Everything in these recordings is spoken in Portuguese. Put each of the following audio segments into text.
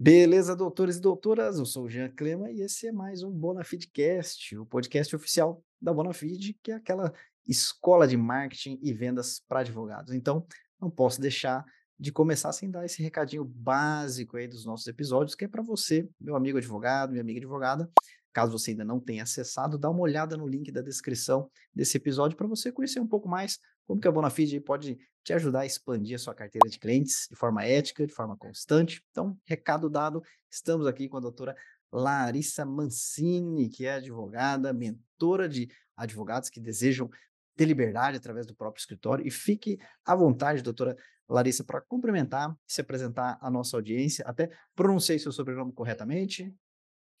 Beleza, doutores e doutoras? Eu sou o Jean Clema e esse é mais um Bonafidcast, o podcast oficial da Bonafide, que é aquela escola de marketing e vendas para advogados. Então, não posso deixar de começar sem dar esse recadinho básico aí dos nossos episódios, que é para você, meu amigo advogado, minha amiga advogada. Caso você ainda não tenha acessado, dá uma olhada no link da descrição desse episódio para você conhecer um pouco mais como que a Bonafide pode te ajudar a expandir a sua carteira de clientes de forma ética, de forma constante. Então, recado dado, estamos aqui com a doutora Larissa Mancini, que é advogada, mentora de advogados que desejam ter liberdade através do próprio escritório. E fique à vontade, doutora Larissa, para cumprimentar e se apresentar à nossa audiência. Até pronunciei seu sobrenome corretamente.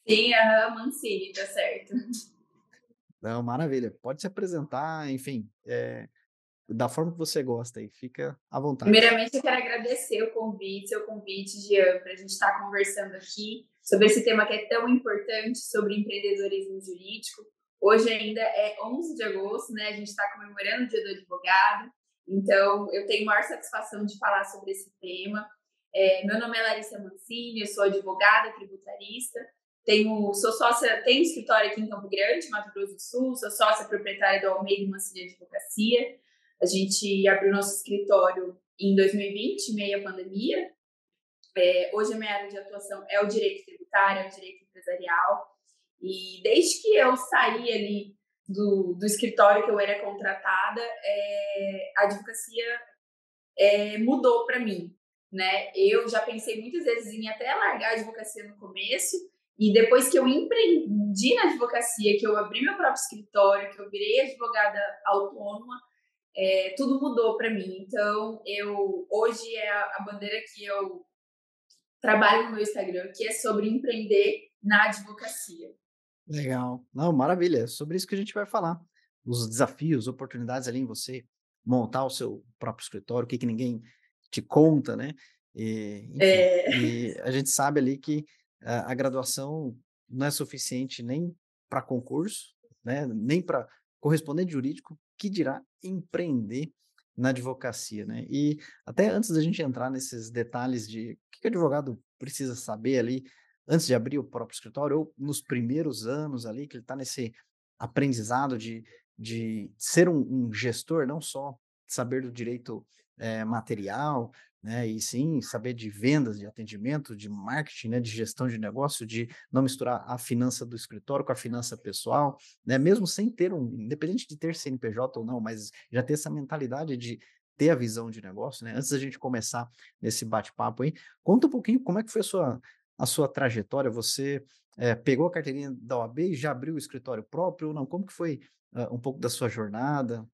Sim, a Mancini, tá certo. Não, maravilha. Pode se apresentar, enfim, é, da forma que você gosta aí, fica à vontade. Primeiramente, eu quero agradecer o convite, seu convite, Jean, para a gente estar tá conversando aqui sobre esse tema que é tão importante, sobre empreendedorismo jurídico. Hoje ainda é 11 de agosto, né? A gente está comemorando o Dia do Advogado, então eu tenho maior satisfação de falar sobre esse tema. É, meu nome é Larissa Mancini, eu sou advogada tributarista, tenho, sou sócia, tenho escritório aqui em Campo Grande, Mato Grosso do Sul, sou sócia proprietária do Almeida Mancini Advocacia. A gente abriu nosso escritório em 2020, meia pandemia. É, hoje a minha área de atuação é o direito tributário, é o direito empresarial. E desde que eu saí ali do, do escritório que eu era contratada, é, a advocacia é, mudou para mim. Né? Eu já pensei muitas vezes em até largar a advocacia no começo, e depois que eu empreendi na advocacia, que eu abri meu próprio escritório, que eu virei advogada autônoma, é, tudo mudou para mim. Então, eu hoje é a, a, bandeira que eu trabalho no meu Instagram, que é sobre empreender na advocacia. Legal. Não, maravilha. É sobre isso que a gente vai falar. Os desafios, oportunidades ali em você montar o seu próprio escritório, o que, que ninguém te conta, né? E, enfim, é... e a gente sabe ali que a, a graduação não é suficiente nem para concurso, né? nem para correspondente jurídico, que dirá empreender na advocacia, né? E até antes da gente entrar nesses detalhes de o que o advogado precisa saber ali antes de abrir o próprio escritório ou nos primeiros anos ali que ele está nesse aprendizado de, de ser um, um gestor, não só saber do direito é, material, né? E sim saber de vendas, de atendimento, de marketing, né? De gestão de negócio, de não misturar a finança do escritório com a finança pessoal, né? Mesmo sem ter um, independente de ter CNPJ ou não, mas já ter essa mentalidade de ter a visão de negócio, né? Antes da gente começar nesse bate-papo aí, conta um pouquinho como é que foi a sua a sua trajetória. Você é, pegou a carteirinha da OAB e já abriu o escritório próprio ou não? Como que foi uh, um pouco da sua jornada?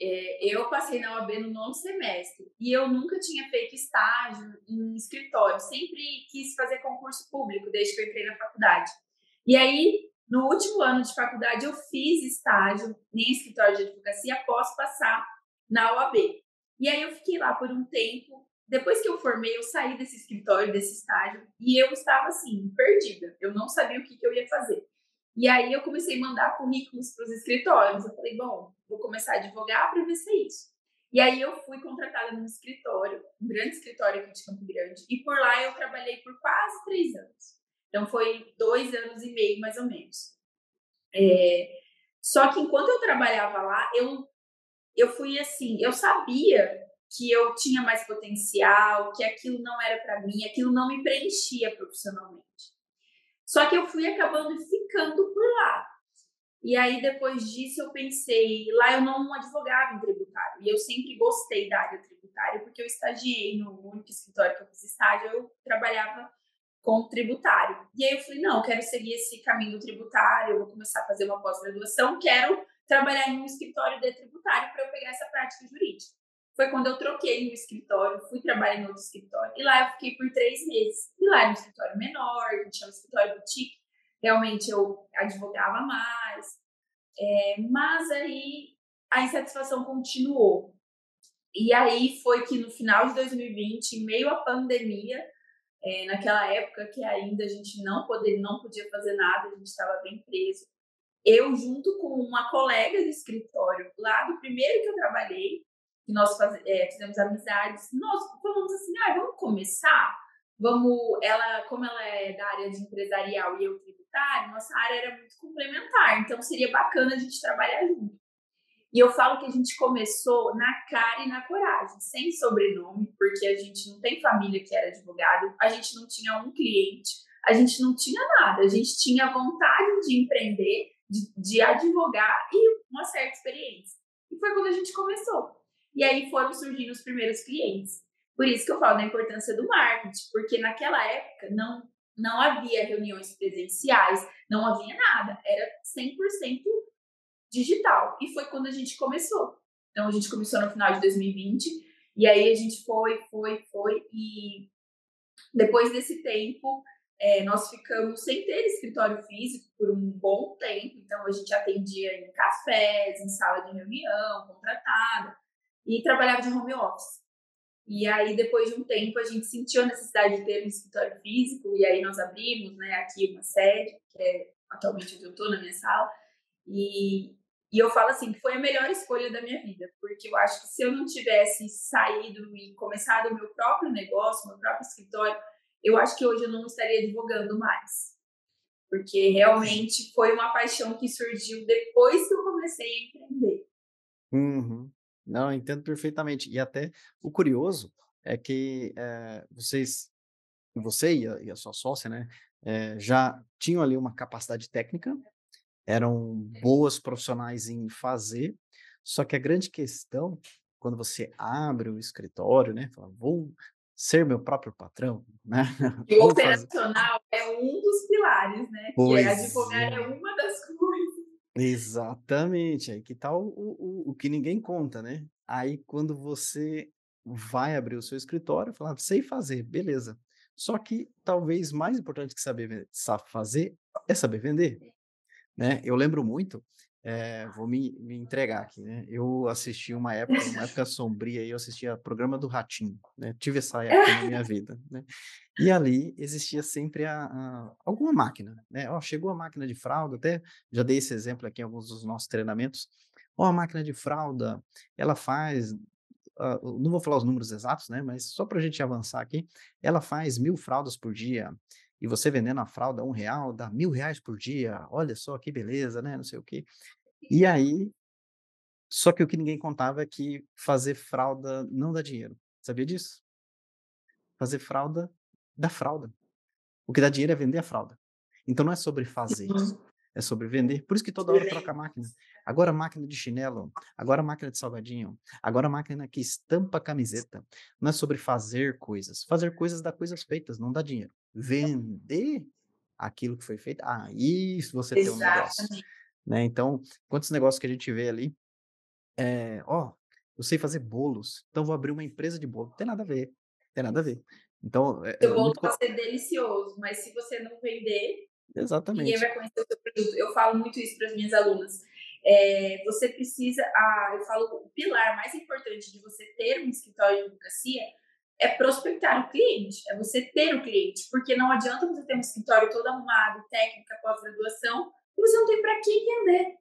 É, eu passei na OAB no nono semestre e eu nunca tinha feito estágio em escritório, sempre quis fazer concurso público desde que eu entrei na faculdade. E aí, no último ano de faculdade, eu fiz estágio em escritório de advocacia após passar na OAB. E aí eu fiquei lá por um tempo. Depois que eu formei, eu saí desse escritório, desse estágio, e eu estava assim, perdida. Eu não sabia o que, que eu ia fazer. E aí eu comecei a mandar currículos para os escritórios. Eu falei, bom, vou começar a advogar para ver se é isso. E aí eu fui contratada num escritório, um grande escritório aqui de Campo Grande, e por lá eu trabalhei por quase três anos. Então foi dois anos e meio, mais ou menos. É... Só que enquanto eu trabalhava lá, eu, eu fui assim, eu sabia que eu tinha mais potencial, que aquilo não era para mim, aquilo não me preenchia profissionalmente. Só que eu fui acabando ficando por lá. E aí, depois disso, eu pensei, lá eu não advogava em tributário. E eu sempre gostei da área tributária, porque eu estagiei no único escritório que eu fiz estágio, eu trabalhava com tributário. E aí eu falei, não, quero seguir esse caminho tributário, eu vou começar a fazer uma pós-graduação, quero trabalhar em um escritório de tributário para eu pegar essa prática jurídica foi quando eu troquei no escritório, fui trabalhar em outro escritório. E lá eu fiquei por três meses. E lá era um escritório menor, a gente chama escritório boutique. Realmente eu advogava mais. É, mas aí a insatisfação continuou. E aí foi que no final de 2020, em meio à pandemia, é, naquela época que ainda a gente não, poder, não podia fazer nada, a gente estava bem preso. Eu, junto com uma colega de escritório, lá do primeiro que eu trabalhei, que nós faz, é, fizemos amizades, nós falamos assim, ah, vamos começar? vamos, ela, como ela é da área de empresarial e eu tributário, nossa área era muito complementar, então seria bacana a gente trabalhar junto. E eu falo que a gente começou na cara e na coragem, sem sobrenome, porque a gente não tem família que era advogado, a gente não tinha um cliente, a gente não tinha nada, a gente tinha vontade de empreender, de, de advogar e uma certa experiência. E foi quando a gente começou. E aí foram surgindo os primeiros clientes. Por isso que eu falo da importância do marketing, porque naquela época não, não havia reuniões presenciais, não havia nada, era 100% digital. E foi quando a gente começou. Então, a gente começou no final de 2020, e aí a gente foi, foi, foi, e depois desse tempo, é, nós ficamos sem ter escritório físico por um bom tempo, então a gente atendia em cafés, em sala de reunião, contratada, e trabalhava de home office. E aí, depois de um tempo, a gente sentiu a necessidade de ter um escritório físico, e aí nós abrimos né, aqui uma sede, que é atualmente onde eu estou, na minha sala, e, e eu falo assim, que foi a melhor escolha da minha vida, porque eu acho que se eu não tivesse saído e começado o meu próprio negócio, meu próprio escritório, eu acho que hoje eu não estaria advogando mais. Porque realmente foi uma paixão que surgiu depois que eu comecei a empreender. Uhum. Não, entendo perfeitamente. E até o curioso é que é, vocês, você e a, e a, sua sócia, né, é, já tinham ali uma capacidade técnica eram boas profissionais em fazer, só que a grande questão, quando você abre o escritório, né, fala, vou ser meu próprio patrão, né? E o operacional é um dos pilares, né? Pois que é advogar é. é uma. Exatamente, aí que tá o, o, o que ninguém conta, né? Aí quando você vai abrir o seu escritório, fala, sei fazer, beleza. Só que talvez mais importante que saber fazer é saber vender. Né? Eu lembro muito, é, vou me, me, entregar aqui, né? Eu assisti uma época, uma época sombria, eu assistia programa do Ratinho, né? Tive essa época na minha vida, né? E ali existia sempre a, a, alguma máquina, né? Ó, chegou a máquina de fralda, até já dei esse exemplo aqui em alguns dos nossos treinamentos. Ó, a máquina de fralda, ela faz, uh, não vou falar os números exatos, né? Mas só para a gente avançar aqui, ela faz mil fraldas por dia, e você vendendo a fralda um real, dá mil reais por dia, olha só que beleza, né? Não sei o quê. E aí, só que o que ninguém contava é que fazer fralda não dá dinheiro. Sabia disso? Fazer fralda dá fralda. O que dá dinheiro é vender a fralda. Então não é sobre fazer, uhum. é sobre vender. Por isso que toda hora troca a máquina. Agora máquina de chinelo, agora máquina de salgadinho, agora máquina que estampa camiseta. Não é sobre fazer coisas. Fazer coisas dá coisas feitas, não dá dinheiro vender aquilo que foi feito, ah, isso você Exatamente. tem um negócio. Né? Então, quantos negócios que a gente vê ali, é, ó, eu sei fazer bolos, então vou abrir uma empresa de bolo. Não tem nada a ver, tem nada a ver. Então, é, seu bolo muito... pode ser delicioso, mas se você não vender, Exatamente. ninguém vai conhecer o seu produto. Eu falo muito isso para as minhas alunas. É, você precisa, ah, eu falo, o pilar mais importante de você ter um escritório de advocacia é prospectar o cliente, é você ter o cliente, porque não adianta você ter um escritório todo arrumado, técnica, pós-graduação, e você não tem para quem vender.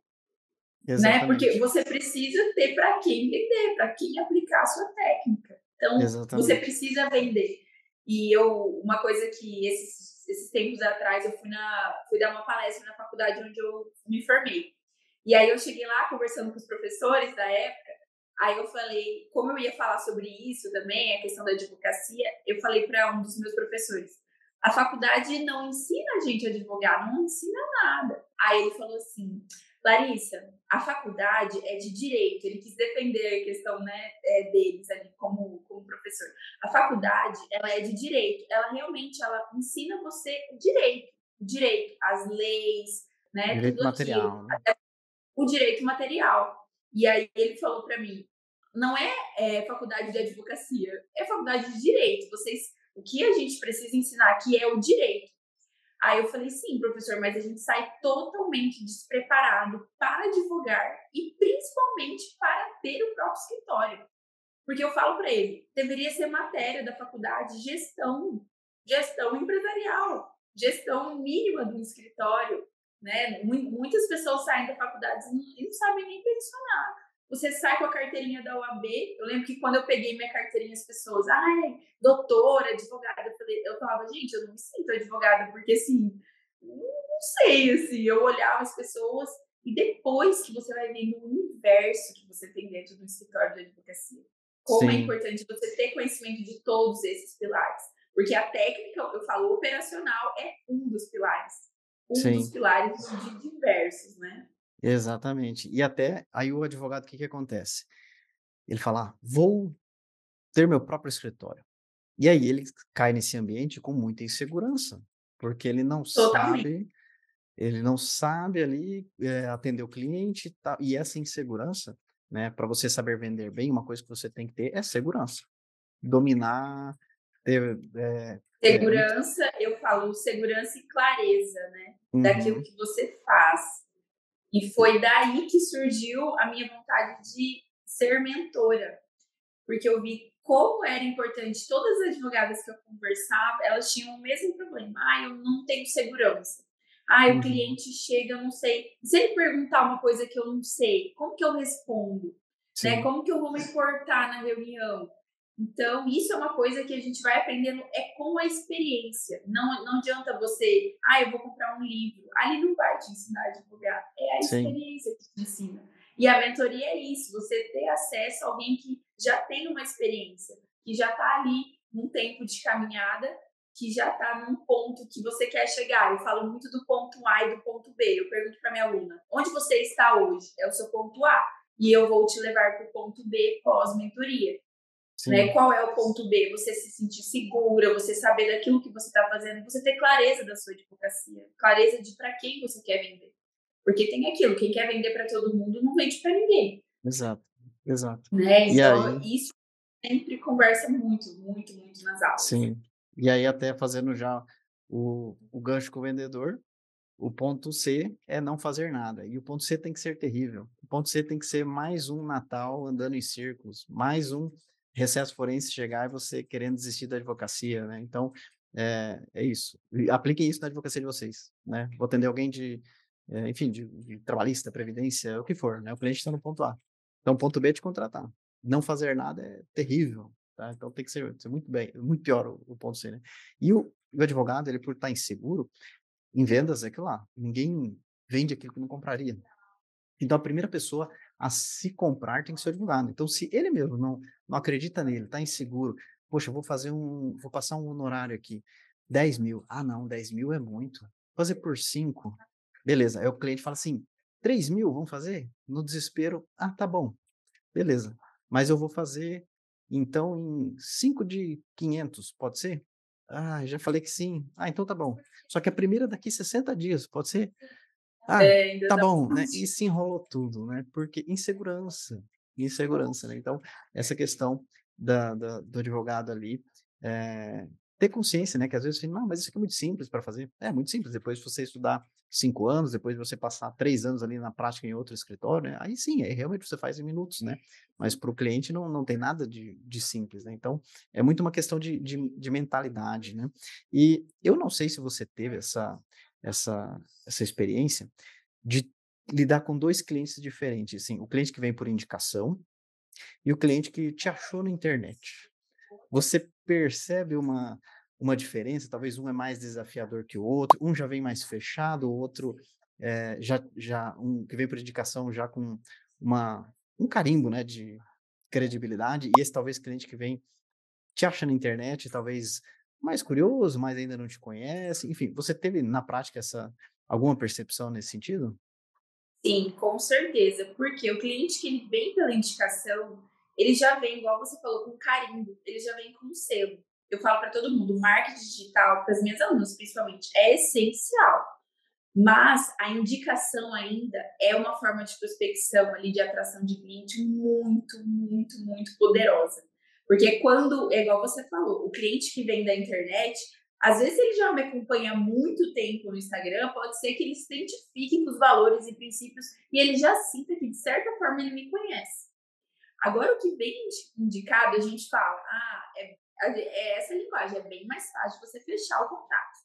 Né? Porque você precisa ter para quem vender, para quem aplicar a sua técnica. Então, Exatamente. você precisa vender. E eu, uma coisa que esses, esses tempos atrás eu fui, na, fui dar uma palestra na faculdade onde eu me formei. E aí eu cheguei lá conversando com os professores da época, Aí eu falei, como eu ia falar sobre isso também, a questão da advocacia, eu falei para um dos meus professores: a faculdade não ensina a gente a advogar, não ensina nada. Aí ele falou assim: Larissa, a faculdade é de direito. Ele quis defender a questão né, é, deles ali como, como professor. A faculdade, ela é de direito. Ela realmente ela ensina você o direito, o direito, as leis, né? Direito material. Né? O direito material. E aí ele falou para mim, não é, é, faculdade de advocacia, é faculdade de direito. Vocês, o que a gente precisa ensinar aqui é o direito. Aí eu falei, sim, professor, mas a gente sai totalmente despreparado para advogar e principalmente para ter o próprio escritório. Porque eu falo para ele, deveria ser matéria da faculdade gestão, gestão empresarial, gestão mínima do escritório, né? Muitas pessoas saem da faculdade e não sabem nem pensionar. você sai com a carteirinha da OAB. Eu lembro que quando eu peguei minha carteirinha, as pessoas, ai, doutora, advogada, eu, falei, eu falava, gente, eu não me sinto advogada, porque assim, não sei, assim, eu olhava as pessoas e depois que você vai vendo o universo que você tem dentro do escritório de advocacia. Como é Sim. é importante você ter conhecimento de todos esses pilares. Porque a técnica, eu falo, operacional é um dos pilares. Um Sim. dos pilares de diversos, né? Exatamente. E até aí o advogado, o que, que acontece? Ele fala, ah, vou ter meu próprio escritório. E aí ele cai nesse ambiente com muita insegurança, porque ele não Totalmente. sabe, ele não sabe ali é, atender o cliente tá, e essa insegurança, né, para você saber vender bem, uma coisa que você tem que ter é segurança. Dominar, ter. É, segurança, é, eu falo segurança e clareza, né? Uhum. Daquilo que você faz. E foi daí que surgiu a minha vontade de ser mentora, porque eu vi como era importante. Todas as advogadas que eu conversava, elas tinham o mesmo problema. Ah, eu não tenho segurança. Ah, o uhum. cliente chega, eu não sei. Se ele perguntar uma coisa que eu não sei, como que eu respondo? Né? Como que eu vou me importar na reunião? Então, isso é uma coisa que a gente vai aprendendo é com a experiência. Não, não adianta você, ah, eu vou comprar um livro. Ali não vai te ensinar a advogar. É a Sim. experiência que te ensina. E a mentoria é isso, você ter acesso a alguém que já tem uma experiência, que já está ali num tempo de caminhada, que já está num ponto que você quer chegar. Eu falo muito do ponto A e do ponto B. Eu pergunto para minha aluna, onde você está hoje? É o seu ponto A. E eu vou te levar para o ponto B pós-mentoria. Né? Qual é o ponto B? Você se sentir segura, você saber daquilo que você está fazendo, você ter clareza da sua advocacia, clareza de para quem você quer vender. Porque tem aquilo, quem quer vender para todo mundo não vende para ninguém. Exato, exato. Né? Então, isso sempre conversa muito, muito, muito nas aulas. Sim. E aí, até fazendo já o, o gancho com o vendedor, o ponto C é não fazer nada. E o ponto C tem que ser terrível. O ponto C tem que ser mais um Natal andando em círculos, mais um recesso forense chegar e você querendo desistir da advocacia, né? Então, é, é isso. Apliquem isso na advocacia de vocês, né? Vou atender alguém de, é, enfim, de, de, trabalhista, previdência, o que for, né? O cliente está no ponto A. Então, ponto B é te contratar. Não fazer nada é terrível, tá? Então, tem que ser, ser muito bem, muito pior o, o ponto C, né? E o, o, advogado, ele por estar inseguro, em vendas é aquilo lá. Ninguém vende aquilo que não compraria. Então, a primeira pessoa a se comprar tem que ser advogado. Então, se ele mesmo não, não acredita nele, está inseguro, poxa, vou fazer um, vou passar um honorário aqui, 10 mil. Ah, não, 10 mil é muito. Fazer por 5. Beleza. Aí o cliente fala assim, 3 mil, vamos fazer? No desespero, ah, tá bom. Beleza. Mas eu vou fazer, então, em 5 de 500, pode ser? Ah, já falei que sim. Ah, então tá bom. Só que a primeira daqui 60 dias, pode ser? Ah, é, tá bom, né? E se enrolou tudo, né? Porque insegurança, insegurança, né? Então, essa questão da, da do advogado ali, é, ter consciência, né? Que às vezes você não, mas isso aqui é muito simples para fazer. É muito simples. Depois de você estudar cinco anos, depois de você passar três anos ali na prática em outro escritório, né? Aí sim, aí realmente você faz em minutos, né? Mas para o cliente não, não tem nada de, de simples, né? Então, é muito uma questão de, de, de mentalidade, né? E eu não sei se você teve essa, essa, essa experiência de lidar com dois clientes diferentes, assim, o cliente que vem por indicação e o cliente que te achou na internet. Você percebe uma, uma diferença? Talvez um é mais desafiador que o outro, um já vem mais fechado, o outro é, já, já um que vem por indicação já com uma, um carimbo né, de credibilidade, e esse talvez cliente que vem te acha na internet, talvez mais curioso, mas ainda não te conhece. Enfim, você teve na prática essa alguma percepção nesse sentido? Sim, com certeza, porque o cliente que ele vem pela indicação, ele já vem, igual você falou, com carimbo, ele já vem com selo. Eu falo para todo mundo, marketing digital, para as minhas alunas principalmente, é essencial. Mas a indicação ainda é uma forma de prospecção ali, de atração de cliente muito, muito, muito poderosa. Porque quando, é igual você falou, o cliente que vem da internet, às vezes ele já me acompanha há muito tempo no Instagram, pode ser que ele se identifique com os valores e princípios e ele já sinta que, de certa forma, ele me conhece. Agora, o que vem indicado, a gente fala, ah, é, é essa linguagem, é bem mais fácil você fechar o contrato.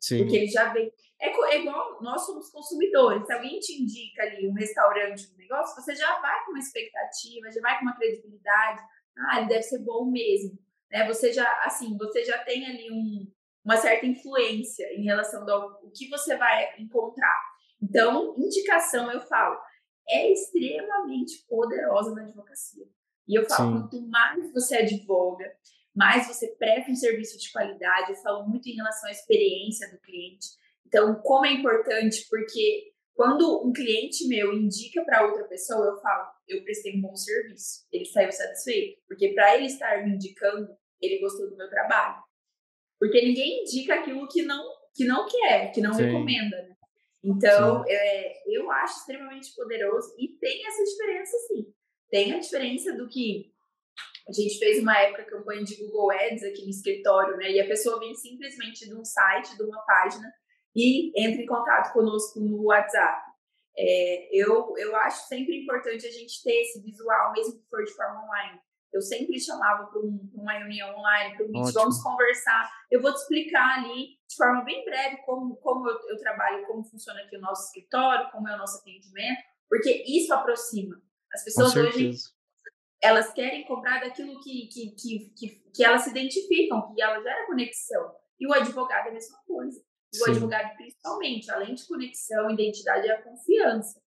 Sim. Porque ele já vem. É, é, igual nós somos consumidores. Se alguém te indica ali um restaurante, um negócio, você já vai com uma expectativa, já vai com uma credibilidade. Ah, ele deve ser bom mesmo. Né? Você já, assim, você já tem ali um, uma certa influência em relação ao o que você vai encontrar. Então, indicação, eu falo, é extremamente poderosa na advocacia. E eu falo, Sim. quanto mais você advoga, mais você presta um serviço de qualidade. Eu falo muito em relação à experiência do cliente. Então, como é importante, porque quando um cliente meu indica para outra pessoa, eu falo, eu prestei um bom serviço, ele saiu satisfeito, porque para ele estar me indicando, ele gostou do meu trabalho. Porque ninguém indica aquilo que não que não quer, que não Sim. recomenda, né? Então, é, eu acho extremamente poderoso e tem essa diferença, sim. Tem a diferença do que a gente fez uma época campanha de Google Ads aqui no escritório, né? E a pessoa vem simplesmente de um site, de uma página e entra em contato conosco no WhatsApp. É, eu, eu acho sempre importante a gente ter esse visual, mesmo que for de forma online. Eu sempre chamava para um, uma reunião online, para um meet, vamos conversar. Eu vou te explicar ali, de forma bem breve, como, como eu, eu trabalho, como funciona aqui o nosso escritório, como é o nosso atendimento, porque isso aproxima. As pessoas hoje elas querem comprar daquilo que, que, que, que, que elas se identificam, que ela gera conexão. E o advogado é a mesma coisa. O Sim. advogado, principalmente, além de conexão, identidade, é a confiança.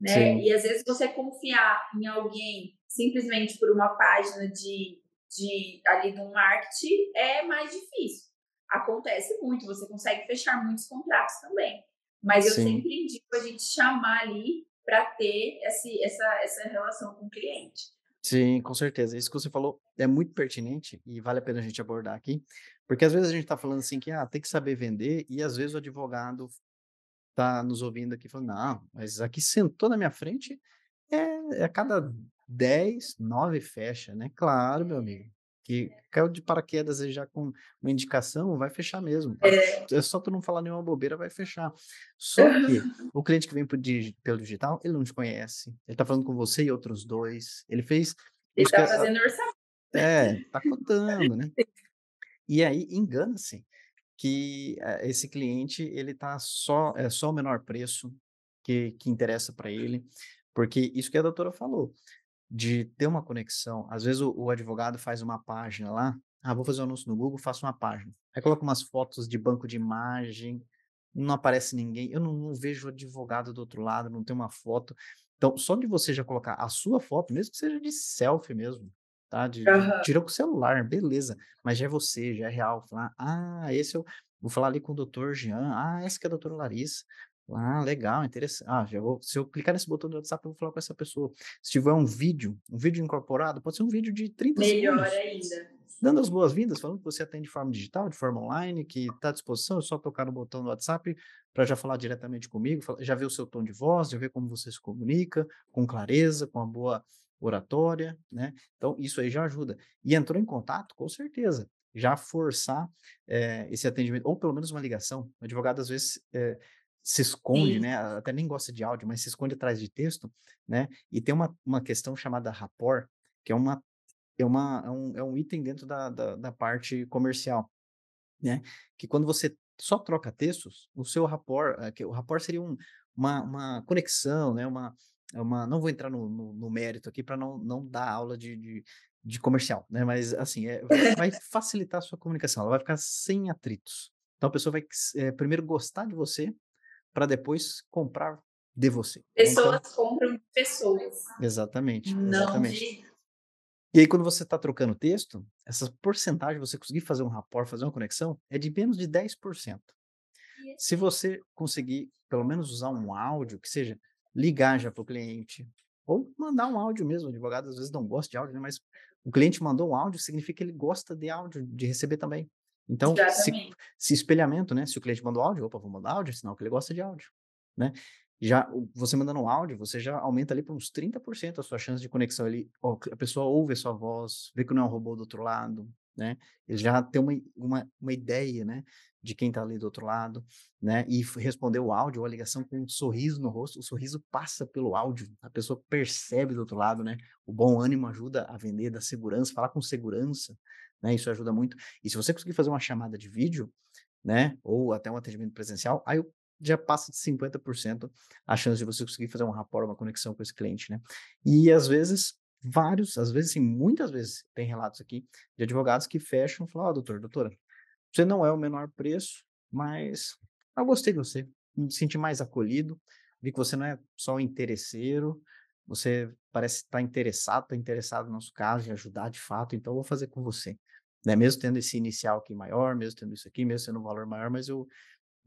Né? E às vezes você confiar em alguém simplesmente por uma página de, de ali do marketing é mais difícil. Acontece muito, você consegue fechar muitos contratos também. Mas eu Sim. sempre indico a gente chamar ali para ter esse, essa, essa relação com o cliente. Sim, com certeza. Isso que você falou é muito pertinente e vale a pena a gente abordar aqui, porque às vezes a gente está falando assim que ah, tem que saber vender e às vezes o advogado está nos ouvindo aqui falando, não, mas aqui sentou na minha frente, é, é cada 10, 9 fecha, né? Claro, meu amigo que caiu de paraquedas já com uma indicação, vai fechar mesmo. É, é só tu não falar nenhuma bobeira, vai fechar. Só que o cliente que vem pelo digital, ele não te conhece. Ele tá falando com você e outros dois. Ele fez. Ele tá fazendo orçamento. É, tá contando, né? E aí engana-se que eh, esse cliente ele tá só é só o menor preço que, que interessa para ele, porque isso que a doutora falou de ter uma conexão. Às vezes o, o, advogado faz uma página lá, ah, vou fazer um anúncio no Google, faço uma página. Aí coloca umas fotos de banco de imagem, não aparece ninguém, eu não, não vejo advogado do outro lado, não tem uma foto. Então, só de você já colocar a sua foto, mesmo que seja de selfie mesmo, tá? De, uhum. Tira com o celular, beleza. Mas já é você, já é real. Falar, ah, esse eu vou falar ali com o doutor Jean, ah, esse que é a doutora Larissa. Ah, legal, interessante. Ah, já vou, se eu clicar nesse botão do WhatsApp, eu vou falar com essa pessoa. Se tiver um vídeo, um vídeo incorporado, pode ser um vídeo de 30 Melhor segundos. ainda. Dando as boas-vindas, falando que você atende de forma digital, de forma online, que está à disposição, é só tocar no botão do WhatsApp para já falar diretamente comigo, já ver o seu tom de voz, já ver como você se comunica, com clareza, com uma boa oratória, né? Então, isso aí já ajuda. E entrou em contato, com certeza, já forçar é, esse atendimento, ou pelo menos uma ligação. O advogado, às vezes, é, se esconde, Sim. né? Até nem gosta de áudio, mas se esconde atrás de texto, né? E tem uma, uma questão chamada rapport, que é uma é, uma, é, um, é um item dentro da, da, da, parte comercial, né? Que quando você só troca textos, o seu rapport, eh, o rapport seria um, uma, uma conexão, né? Uma, uma, não vou entrar no, no, no mérito aqui para não, não dar aula de, de, de, comercial, né? Mas assim, é, vai facilitar a sua comunicação, ela vai ficar sem atritos. Então a pessoa vai é, primeiro gostar de você, para depois comprar de você. Né, pessoas então, compram pessoas. Exatamente. Não exatamente. De... E aí, quando você está trocando texto, essa porcentagem, você conseguir fazer um rapport, fazer uma conexão, é de menos de 10%. Se você conseguir, pelo menos, usar um áudio, que seja ligar já para o cliente, ou mandar um áudio mesmo, o advogado às vezes não gosta de áudio, né? mas o cliente mandou um áudio, significa que ele gosta de áudio, de receber também. Então, se, se, espelhamento, né? Se o cliente mandou áudio, opa, vou mandar áudio, sinal que ele gosta de áudio, né? Já você mandando um áudio, você já aumenta ali para uns 30% a sua chance de conexão ali. A pessoa ouve a sua voz, vê que não é um robô do outro lado, né? Ele já tem uma, uma, uma ideia, né? De quem está ali do outro lado, né? E responder o áudio a ligação com um sorriso no rosto, o sorriso passa pelo áudio, a pessoa percebe do outro lado, né? O bom ânimo ajuda a vender, da segurança, falar com segurança, né? Isso ajuda muito. E se você conseguir fazer uma chamada de vídeo, né? Ou até um atendimento presencial, aí já passa de 50% a chance de você conseguir fazer um rapport, uma conexão com esse cliente, né? E às vezes, vários, às vezes, sim, muitas vezes tem relatos aqui de advogados que fecham e falam, ó, oh, doutor, doutora, você não é o menor preço, mas eu gostei de você, me senti mais acolhido, vi que você não é só interesseiro, você parece estar interessado, está interessado no nosso caso, em ajudar de fato, então eu vou fazer com você. Né? Mesmo tendo esse inicial aqui maior, mesmo tendo isso aqui, mesmo sendo um valor maior, mas eu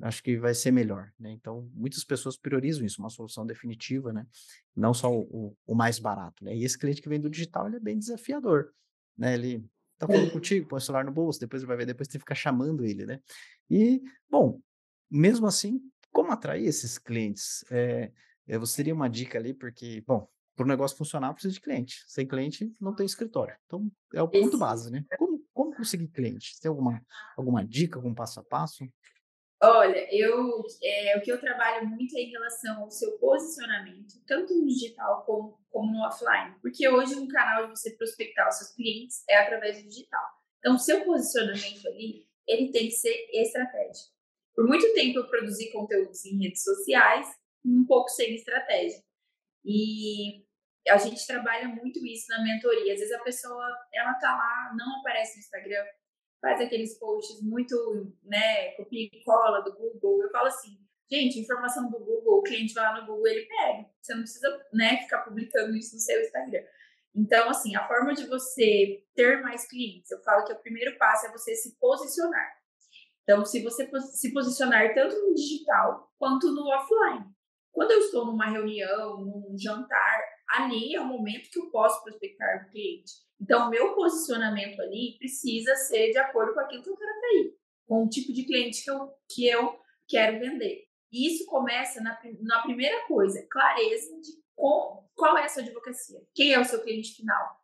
acho que vai ser melhor, né? Então, muitas pessoas priorizam isso, uma solução definitiva, né? Não só o, o mais barato, né? E esse cliente que vem do digital, ele é bem desafiador, né? Ele tá falando contigo, põe o celular no bolso, depois ele vai ver, depois tem que ficar chamando ele, né? E, bom, mesmo assim, como atrair esses clientes? É, você teria uma dica ali, porque, bom, para o negócio funcionar, precisa de cliente. Sem cliente, não tem escritório. Então, é o ponto base, né? Como, como conseguir cliente? Tem alguma, alguma dica, algum passo a passo? Olha, eu, é, o que eu trabalho muito é em relação ao seu posicionamento, tanto no digital como, como no offline. Porque hoje um canal de você prospectar os seus clientes é através do digital. Então, o seu posicionamento ali, ele tem que ser estratégico. Por muito tempo eu produzi conteúdos em redes sociais, um pouco sem estratégia. E a gente trabalha muito isso na mentoria. Às vezes a pessoa, ela tá lá, não aparece no Instagram, faz aqueles posts muito, né, copia e cola do Google. Eu falo assim, gente, informação do Google, o cliente vai lá no Google, ele pega. Você não precisa, né, ficar publicando isso no seu Instagram. Então, assim, a forma de você ter mais clientes, eu falo que o primeiro passo é você se posicionar. Então, se você se posicionar tanto no digital quanto no offline. Quando eu estou numa reunião, num jantar, ali é o momento que eu posso prospectar o cliente. Então, meu posicionamento ali precisa ser de acordo com aquilo que eu quero atrair, com o tipo de cliente que eu, que eu quero vender. E isso começa na, na primeira coisa, clareza de com, qual é a sua advocacia, quem é o seu cliente final.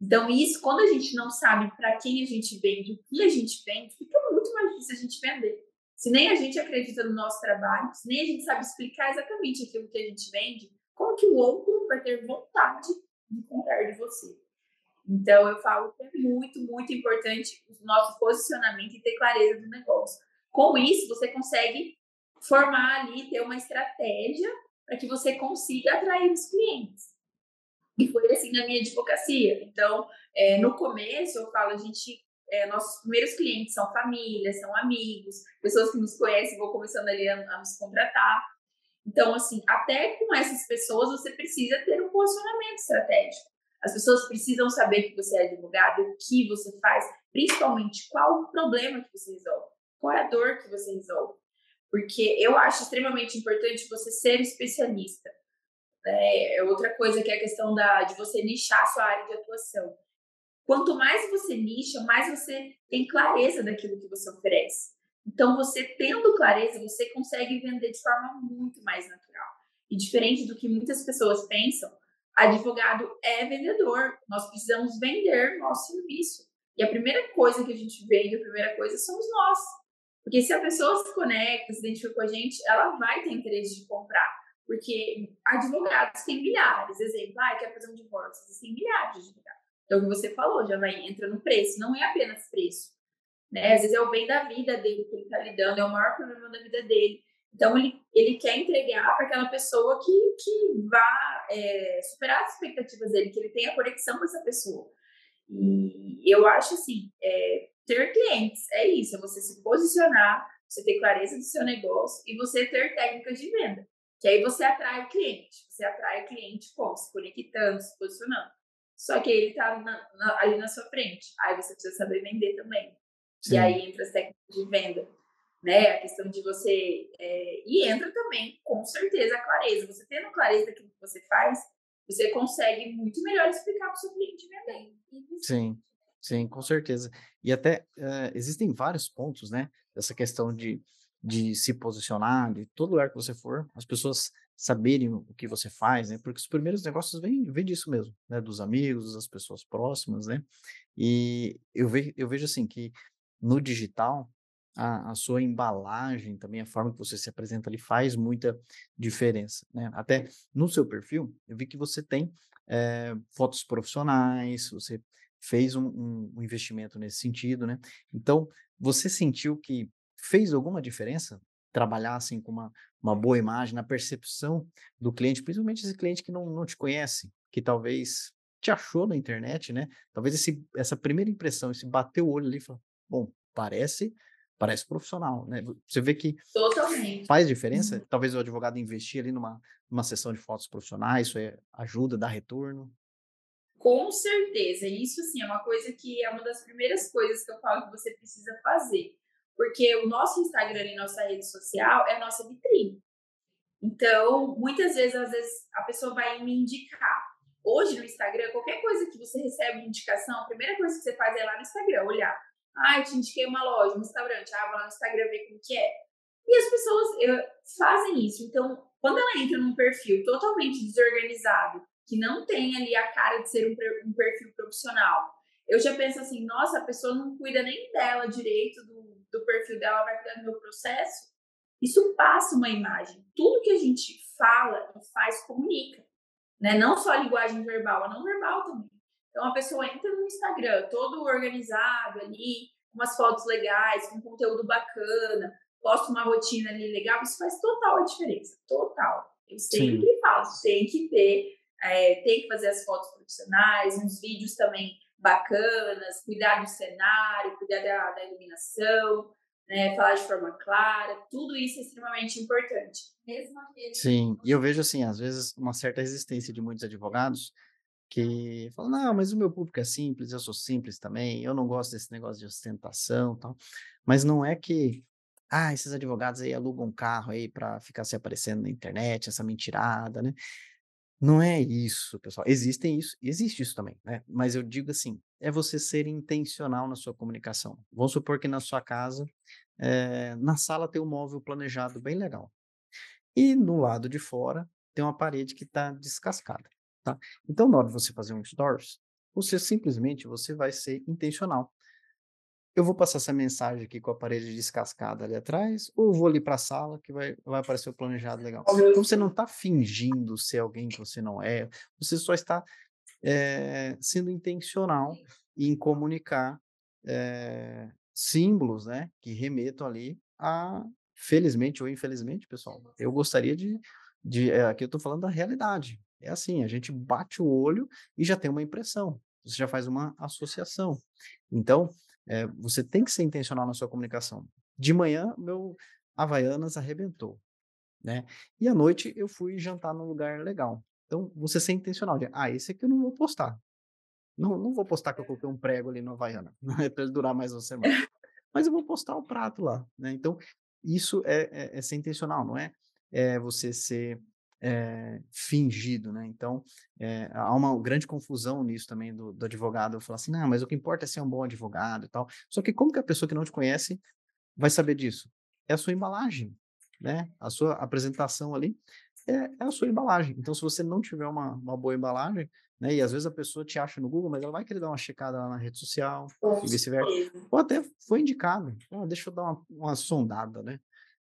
Então, isso, quando a gente não sabe para quem a gente vende, o que a gente vende, fica muito mais difícil a gente vender. Se nem a gente acredita no nosso trabalho, se nem a gente sabe explicar exatamente aquilo que a gente vende, como que o outro vai ter vontade de comprar de você? Então, eu falo que é muito, muito importante o nosso posicionamento e ter clareza do negócio. Com isso, você consegue formar ali, ter uma estratégia para que você consiga atrair os clientes. E foi assim na minha advocacia. Então, é, no começo, eu falo, a gente, é, nossos primeiros clientes são famílias, são amigos, pessoas que nos conhecem vão começando ali a, a nos contratar. Então, assim, até com essas pessoas, você precisa ter um posicionamento estratégico. As pessoas precisam saber que você é advogado, o que você faz, principalmente qual o problema que você resolve, qual é a dor que você resolve. Porque eu acho extremamente importante você ser especialista. É outra coisa que é a questão da, de você nichar a sua área de atuação. Quanto mais você nicha, mais você tem clareza daquilo que você oferece. Então, você tendo clareza, você consegue vender de forma muito mais natural. E diferente do que muitas pessoas pensam, advogado é vendedor. Nós precisamos vender nosso serviço. E a primeira coisa que a gente vende, a primeira coisa, somos nós. Porque se a pessoa se conecta, se identifica com a gente, ela vai ter interesse de comprar. Porque advogados têm milhares. Exemplo, ah, quer fazer um divórcio. Existem milhares de advogados. Então, o que você falou, já vai entra no preço. Não é apenas preço. Né? Às vezes é o bem da vida dele que ele está lidando, é o maior problema da vida dele. Então, ele, ele quer entregar para aquela pessoa que, que vá é, superar as expectativas dele, que ele tenha conexão com essa pessoa. E eu acho assim, é, ter clientes é isso, é você se posicionar, você ter clareza do seu negócio e você ter técnicas de venda. Que aí você atrai o cliente. Você atrai o cliente como? Se conectando, se posicionando. Só que ele está ali na sua frente. Aí você precisa saber vender também. Sim. E aí entra as técnicas de venda né? A questão de você. É, e entra também, com certeza, a clareza. Você tendo clareza daquilo que você faz, você consegue muito melhor explicar para o seu cliente vender. Sim, sim, com certeza. E até uh, existem vários pontos, né? Dessa questão de, de se posicionar, de todo lugar que você for, as pessoas saberem o que você faz, né? Porque os primeiros negócios vêm, vêm disso mesmo, né? Dos amigos, das pessoas próximas, né? E eu vejo, eu vejo assim que no digital a, a, sua embalagem, também a forma que você se apresenta ali faz muita diferença, né? Até no seu perfil, eu vi que você tem é, fotos profissionais, você fez um, um, um, investimento nesse sentido, né? Então, você sentiu que fez alguma diferença trabalhar assim com uma, uma boa imagem na percepção do cliente, principalmente esse cliente que não, não te conhece, que talvez te achou na internet, né? Talvez esse, essa primeira impressão, esse bater o olho ali e falar, bom, parece parece profissional, né? Você vê que Totalmente. faz diferença. Uhum. Talvez o advogado investir ali numa, numa sessão de fotos profissionais, isso é, ajuda, dá retorno. Com certeza, isso sim é uma coisa que é uma das primeiras coisas que eu falo que você precisa fazer. Porque o nosso Instagram e nossa rede social é a nossa vitrine. Então, muitas vezes, às vezes, a pessoa vai me indicar. Hoje no Instagram, qualquer coisa que você recebe de indicação, a primeira coisa que você faz é lá no Instagram, olhar. Ah, eu te indiquei uma loja, um restaurante. Ah, vou lá no Instagram ver como que é. E as pessoas fazem isso. Então, quando ela entra num perfil totalmente desorganizado, que não tem ali a cara de ser um, um perfil profissional, eu já penso assim, nossa, a pessoa não cuida nem dela direito, do, do perfil dela, vai cuidar do meu processo. Isso passa uma imagem. Tudo que a gente fala e faz comunica. Né? Não só a linguagem verbal, a não verbal também. Então a pessoa entra no Instagram todo organizado ali, com umas fotos legais, com conteúdo bacana, posta uma rotina ali legal, isso faz total a diferença. Total. Eu sempre Sim. falo, tem que ter, é, tem que fazer as fotos profissionais, uns vídeos também bacanas, cuidar do cenário, cuidar da, da iluminação, né, falar de forma clara, tudo isso é extremamente importante. Mesmo aquele... Sim, e eu vejo assim, às vezes, uma certa resistência de muitos advogados que falam, não, mas o meu público é simples, eu sou simples também, eu não gosto desse negócio de ostentação tal. Mas não é que, ah, esses advogados aí alugam um carro aí para ficar se aparecendo na internet, essa mentirada, né? Não é isso, pessoal. Existem isso, existe isso também, né? Mas eu digo assim, é você ser intencional na sua comunicação. Vamos supor que na sua casa, é, na sala tem um móvel planejado bem legal. E no lado de fora tem uma parede que está descascada. Tá? Então, na hora de você fazer um stories, você simplesmente você vai ser intencional. Eu vou passar essa mensagem aqui com a parede descascada ali atrás, ou vou ali para a sala que vai, vai aparecer o planejado legal. Então você não está fingindo ser alguém que você não é, você só está é, sendo intencional em comunicar é, símbolos, né, que remetam ali a, felizmente ou infelizmente, pessoal, eu gostaria de, de é, aqui eu estou falando da realidade. É assim, a gente bate o olho e já tem uma impressão, você já faz uma associação. Então, é, você tem que ser intencional na sua comunicação. De manhã, meu Havaianas arrebentou, né? E à noite eu fui jantar num lugar legal. Então, você ser intencional. De, ah, esse aqui eu não vou postar. Não, não vou postar que eu coloquei um prego ali no Havaiana, é para durar mais uma semana. Mas eu vou postar o prato lá, né? Então, isso é, é, é ser intencional, não é, é você ser é, fingido, né? Então, é, há uma grande confusão nisso também do, do advogado. Falar assim, não, mas o que importa é ser um bom advogado e tal. Só que como que a pessoa que não te conhece vai saber disso? É a sua embalagem, né? A sua apresentação ali é, é a sua embalagem. Então, se você não tiver uma, uma boa embalagem, né? E às vezes a pessoa te acha no Google, mas ela vai querer dar uma checada lá na rede social, e vice-versa. Ou até foi indicado. Ah, deixa eu dar uma, uma sondada, né?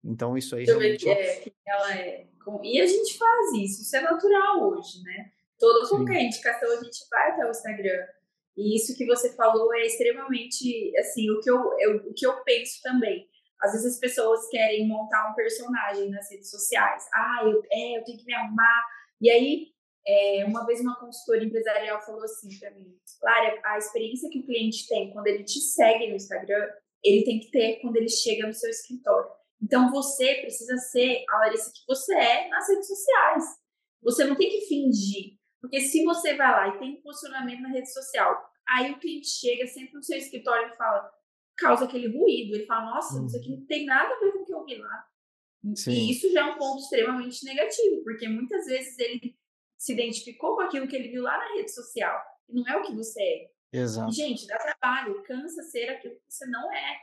Então, isso aí realmente... É, que ela é. E a gente faz isso, isso é natural hoje, né? Toda qualquer indicação a gente vai até o Instagram. E isso que você falou é extremamente, assim, o que eu, eu, o que eu penso também. Às vezes as pessoas querem montar um personagem nas redes sociais. Ah, eu, é, eu tenho que me arrumar. E aí, é, uma vez uma consultora empresarial falou assim para mim, Clara, a experiência que o cliente tem quando ele te segue no Instagram, ele tem que ter quando ele chega no seu escritório. Então você precisa ser a Larissa que você é nas redes sociais. Você não tem que fingir. Porque se você vai lá e tem um posicionamento na rede social, aí o cliente chega sempre no seu escritório e fala, causa aquele ruído. Ele fala, nossa, isso aqui uhum. não tem nada a ver com o que eu vi lá. Sim. E isso já é um ponto extremamente negativo, porque muitas vezes ele se identificou com aquilo que ele viu lá na rede social. E não é o que você é. Exato. Gente, dá trabalho, cansa ser aquilo que você não é.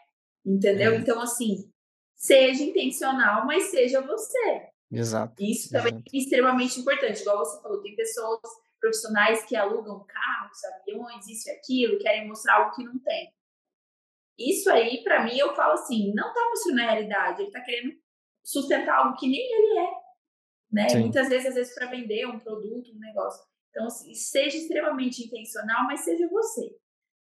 Entendeu? É. Então, assim, seja intencional, mas seja você. Exato. Isso também exato. é extremamente importante. Igual você falou, tem pessoas profissionais que alugam carros, aviões, isso e aquilo, querem mostrar algo que não tem. Isso aí, para mim, eu falo assim, não tá mostrando a realidade, ele tá querendo sustentar algo que nem ele é. Né? Muitas vezes, às vezes, para vender um produto, um negócio. Então, assim, seja extremamente intencional, mas seja você.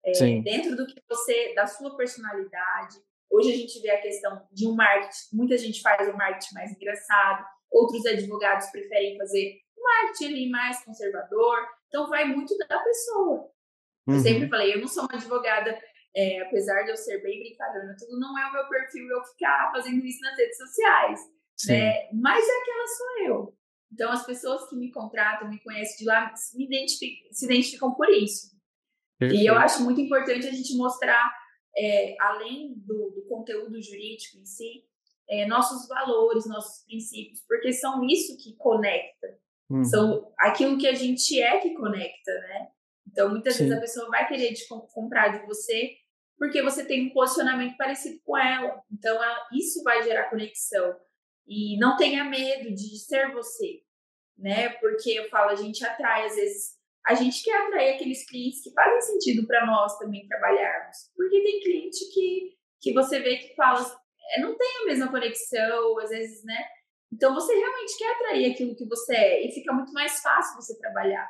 É, dentro do que você, da sua personalidade, Hoje a gente vê a questão de um marketing, muita gente faz um marketing mais engraçado, outros advogados preferem fazer um marketing ali mais conservador, então vai muito da pessoa. Uhum. Eu sempre falei, eu não sou uma advogada, é, apesar de eu ser bem brincalhona, tudo não é o meu perfil eu ficar fazendo isso nas redes sociais, né? Mas é aquela sou eu. Então as pessoas que me contratam, me conhecem de lá, me identificam, se identificam por isso. Perfeito. E eu acho muito importante a gente mostrar, é, além do, do, conteúdo jurídico em si, é, nossos valores, nossos princípios, porque são isso que conecta. Uhum. São aquilo que a gente é que conecta, né? Então, muitas Sim. vezes a pessoa vai querer de comprar de você porque você tem um posicionamento parecido com ela. Então, ela, isso vai gerar conexão. E não tenha medo de ser você, né? Porque eu falo, a gente atrai, às vezes, a gente quer atrair aqueles clientes que fazem sentido para nós também trabalharmos. Porque tem cliente que, que você vê que fala, é, não tem a mesma conexão, às vezes, né? Então, você realmente quer atrair aquilo que você é e fica muito mais fácil você trabalhar.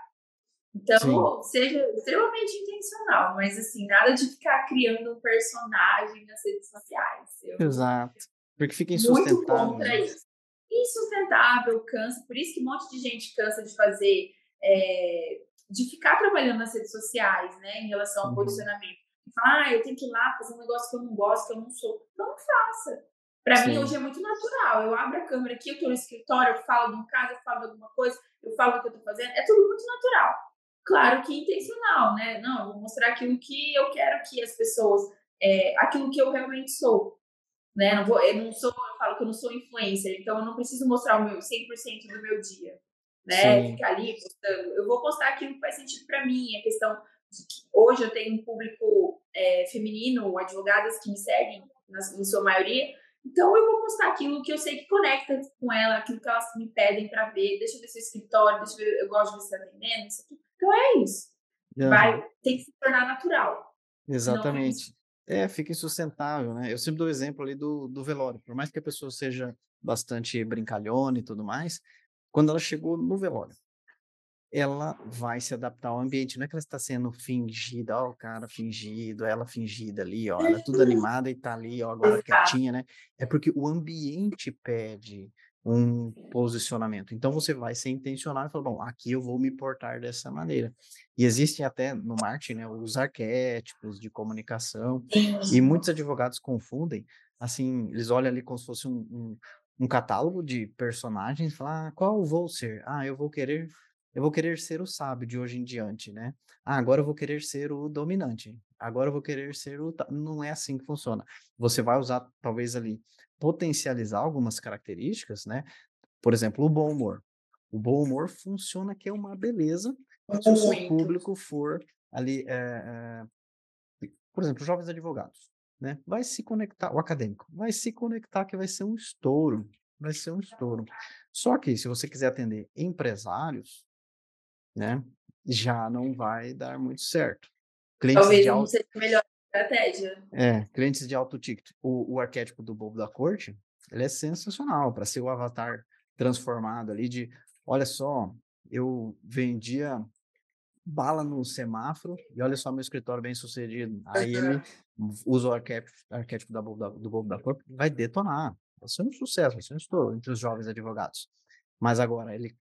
Então, Sim. seja extremamente intencional, mas assim, nada de ficar criando um personagem nas redes sociais. Eu Exato. Porque fica insustentável. Muito contra né? isso. Insustentável, cansa. Por isso que um monte de gente cansa de fazer, é, de ficar trabalhando nas redes sociais, né, em relação ao uhum. posicionamento. Fala, ah, eu tenho que ir lá fazer um negócio que eu não gosto, que eu não sou. Não faça. Para mim, hoje é muito natural. Eu abro a câmera aqui, eu estou no escritório, eu falo de um caso, eu falo de alguma coisa, eu falo o que eu estou fazendo. É tudo muito natural. Claro que intencional, né? Não, eu vou mostrar aquilo que eu quero que as pessoas, é, aquilo que eu realmente sou. Né? Não vou, eu não sou, eu falo que eu não sou influencer, então eu não preciso mostrar o meu 100% do meu dia, né? Sim. Ficar ali postando. Eu vou postar aquilo que faz sentido para mim. A questão de que hoje eu tenho um público é, feminino, advogadas que me seguem, na, em sua maioria, então eu vou postar aquilo que eu sei que conecta com ela, aquilo que elas me pedem para ver. Deixa eu ver seu escritório, deixa eu ver, eu gosto de você atendendo, isso aqui. Então é isso. Vai, tem que se tornar natural. Exatamente. É, fica insustentável, né? Eu sempre dou o exemplo ali do, do velório. Por mais que a pessoa seja bastante brincalhona e tudo mais, quando ela chegou no velório, ela vai se adaptar ao ambiente. Não é que ela está sendo fingida, ó, o cara fingido, ela fingida ali, ó, ela é tudo animada e tá ali, ó, agora quietinha, né? É porque o ambiente pede um posicionamento. Então você vai ser intencional e falar, bom, aqui eu vou me portar dessa maneira. E existem até no marketing, né, os arquétipos de comunicação, e muitos advogados confundem, assim, eles olham ali como se fosse um, um, um catálogo de personagens, falam, ah, qual eu vou ser? Ah, eu vou querer eu vou querer ser o sábio de hoje em diante, né? Ah, agora eu vou querer ser o dominante. Agora eu vou querer ser o. Não é assim que funciona. Você vai usar, talvez, ali, potencializar algumas características, né? Por exemplo, o bom humor. O bom humor funciona que é uma beleza se o seu público for ali. É, é, por exemplo, jovens advogados. Né? Vai se conectar, o acadêmico, vai se conectar que vai ser um estouro, vai ser um estouro. Só que se você quiser atender empresários, né? Já não vai dar muito certo. Clientes Talvez não alto... seja a melhor estratégia. É, clientes de alto ticket. O, o arquétipo do bobo da corte, ele é sensacional para ser o avatar transformado ali de, olha só, eu vendia bala no semáforo e olha só meu escritório bem sucedido. Aí ele usa o arquétipo, arquétipo da, do bobo da corte, vai detonar. Vai ser um sucesso, vai ser um estouro entre os jovens advogados. Mas agora ele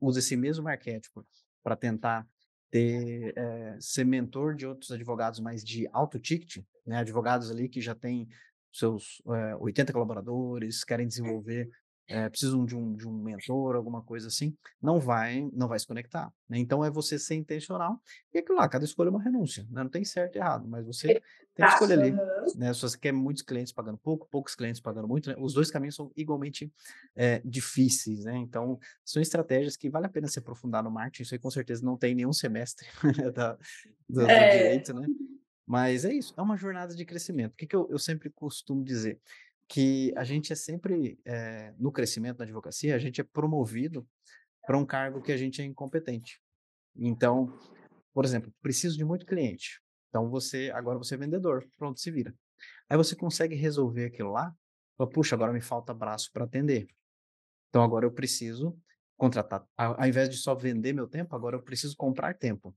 usa esse mesmo arquétipo para tentar ter, é, ser mentor de outros advogados mais de alto ticket, né? advogados ali que já têm seus é, eh, 80 colaboradores, querem desenvolver é, precisam de um, de um mentor, alguma coisa assim, não vai não vai se conectar. Né? Então é você ser intencional e aquilo lá, cada escolha é uma renúncia, né? não tem certo e errado, mas você tem que escolher ali. Né? Se você quer muitos clientes pagando pouco, poucos clientes pagando muito, né? os dois caminhos são igualmente é, difíceis. Né? Então são estratégias que vale a pena se aprofundar no marketing, isso aí com certeza não tem nenhum semestre da, do, do é. direito, né? Mas é isso, é uma jornada de crescimento. O que, que eu, eu sempre costumo dizer? Que a gente é sempre, é, no crescimento da advocacia, a gente é promovido para um cargo que a gente é incompetente. Então, por exemplo, preciso de muito cliente. Então, você agora você é vendedor, pronto, se vira. Aí você consegue resolver aquilo lá, fala, puxa, agora me falta braço para atender. Então, agora eu preciso contratar, ao invés de só vender meu tempo, agora eu preciso comprar tempo.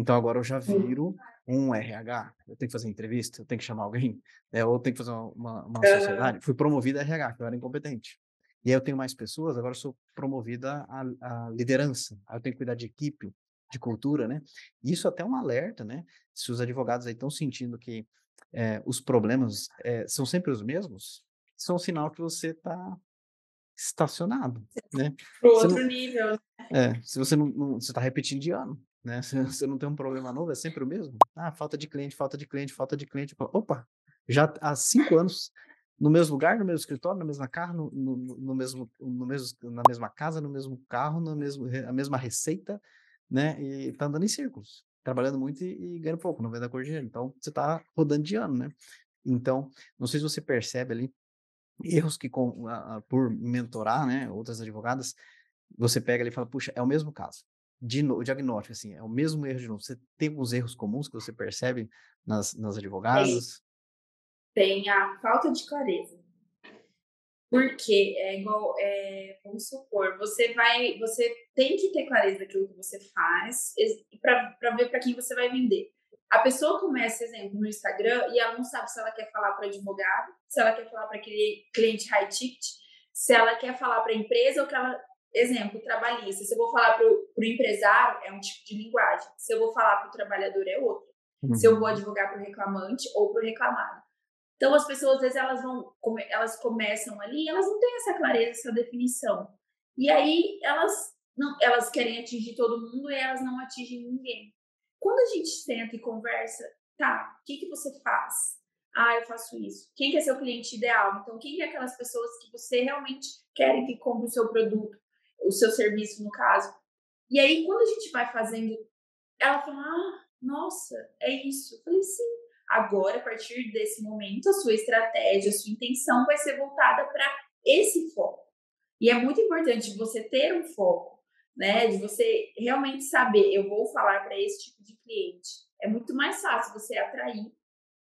Então agora eu já viro um RH. Eu tenho que fazer entrevista, eu tenho que chamar alguém, né? ou eu tenho que fazer uma, uma sociedade. Fui promovido a RH, que eu era incompetente. E aí eu tenho mais pessoas, agora eu sou promovida a, a liderança. Aí eu tenho que cuidar de equipe, de cultura, né? Isso até é um alerta, né? Se os advogados aí estão sentindo que é, os problemas é, são sempre os mesmos, são um sinal que você está estacionado, né? Para outro não, nível. Né? É, se você não, não você está repetindo de ano, né? Você não tem um problema novo, é sempre o mesmo. Ah, falta de cliente, falta de cliente, falta de cliente. Opa, já há cinco anos no mesmo lugar, no mesmo escritório, na mesma casa, no, no, no, mesmo, no mesmo, na mesma casa, no mesmo carro, na mesmo, a mesma receita, né? E tá andando em círculos, trabalhando muito e, e ganhando pouco, não vendo a cor de dinheiro. Então, você tá rodando de ano, né? Então, não sei se você percebe ali erros que com, a, por mentorar, né, outras advogadas, você pega ali e fala, puxa, é o mesmo caso. De diagnóstico, assim, é o mesmo erro de novo. Você tem alguns erros comuns que você percebe nas, nas advogadas? tem a falta de clareza. Porque é igual, é, vamos supor, você vai, você tem que ter clareza daquilo que você faz para ver para quem você vai vender. A pessoa começa, exemplo, no Instagram e ela não sabe se ela quer falar para advogado, se ela quer falar para aquele cliente high ticket, se ela quer falar para a empresa ou que ela, exemplo, trabalhista. Se eu vou falar para o empresário, é um tipo de linguagem. Se eu vou falar para o trabalhador, é outro. Uhum. Se eu vou advogar para o reclamante ou para o reclamado. Então as pessoas às vezes elas vão, elas começam ali, elas não têm essa clareza, essa definição. E aí elas não, elas querem atingir todo mundo e elas não atingem ninguém. Quando a gente senta e conversa, tá, o que que você faz? Ah, eu faço isso. Quem que é seu cliente ideal? Então, quem que é aquelas pessoas que você realmente quer que compre o seu produto, o seu serviço, no caso? E aí, quando a gente vai fazendo, ela fala, ah, nossa, é isso. Eu falei, sim, Agora, a partir desse momento, a sua estratégia, a sua intenção vai ser voltada para esse foco. E é muito importante você ter um foco, né? De você realmente saber, eu vou falar para esse tipo de cliente. É muito mais fácil você atrair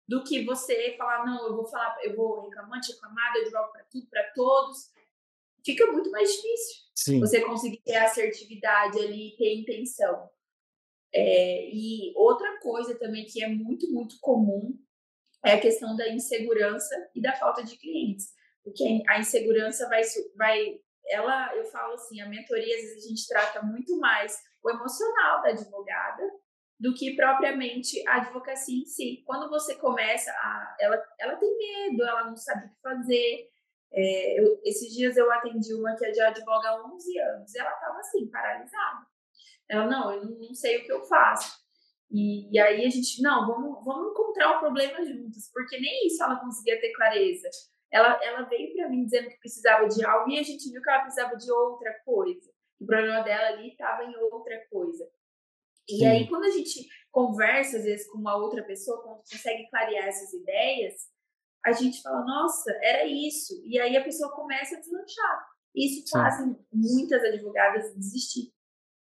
do que você falar, não, eu vou falar, eu vou reclamante, reclamada, eu jogo para tudo, para todos. Fica muito mais difícil Sim. você conseguir ter assertividade ali, ter intenção. É, e outra coisa também que é muito, muito comum é a questão da insegurança e da falta de clientes. Porque a insegurança vai, vai ela, eu falo assim, a mentoria, às vezes a gente trata muito mais o emocional da advogada do que propriamente a advocacia em si. Quando você começa, a, ela, ela tem medo, ela não sabe o que fazer. É, eu, esses dias eu atendi uma que é de advoga há 11 anos, e ela estava assim, paralisada. Ela, não, eu não, sei o que eu faço. E, e, aí a gente, não, vamos, vamos encontrar o problema juntos, porque nem isso ela conseguia ter clareza. Ela, ela veio para mim dizendo que precisava de algo e a gente viu que ela precisava de outra coisa. O problema dela ali estava em outra coisa. E Sim. aí, quando a gente conversa, às vezes, com uma outra pessoa, quando consegue clarear essas ideias, a gente fala, nossa, era isso. E aí a pessoa começa a deslanchar. Isso faz muitas advogadas desistir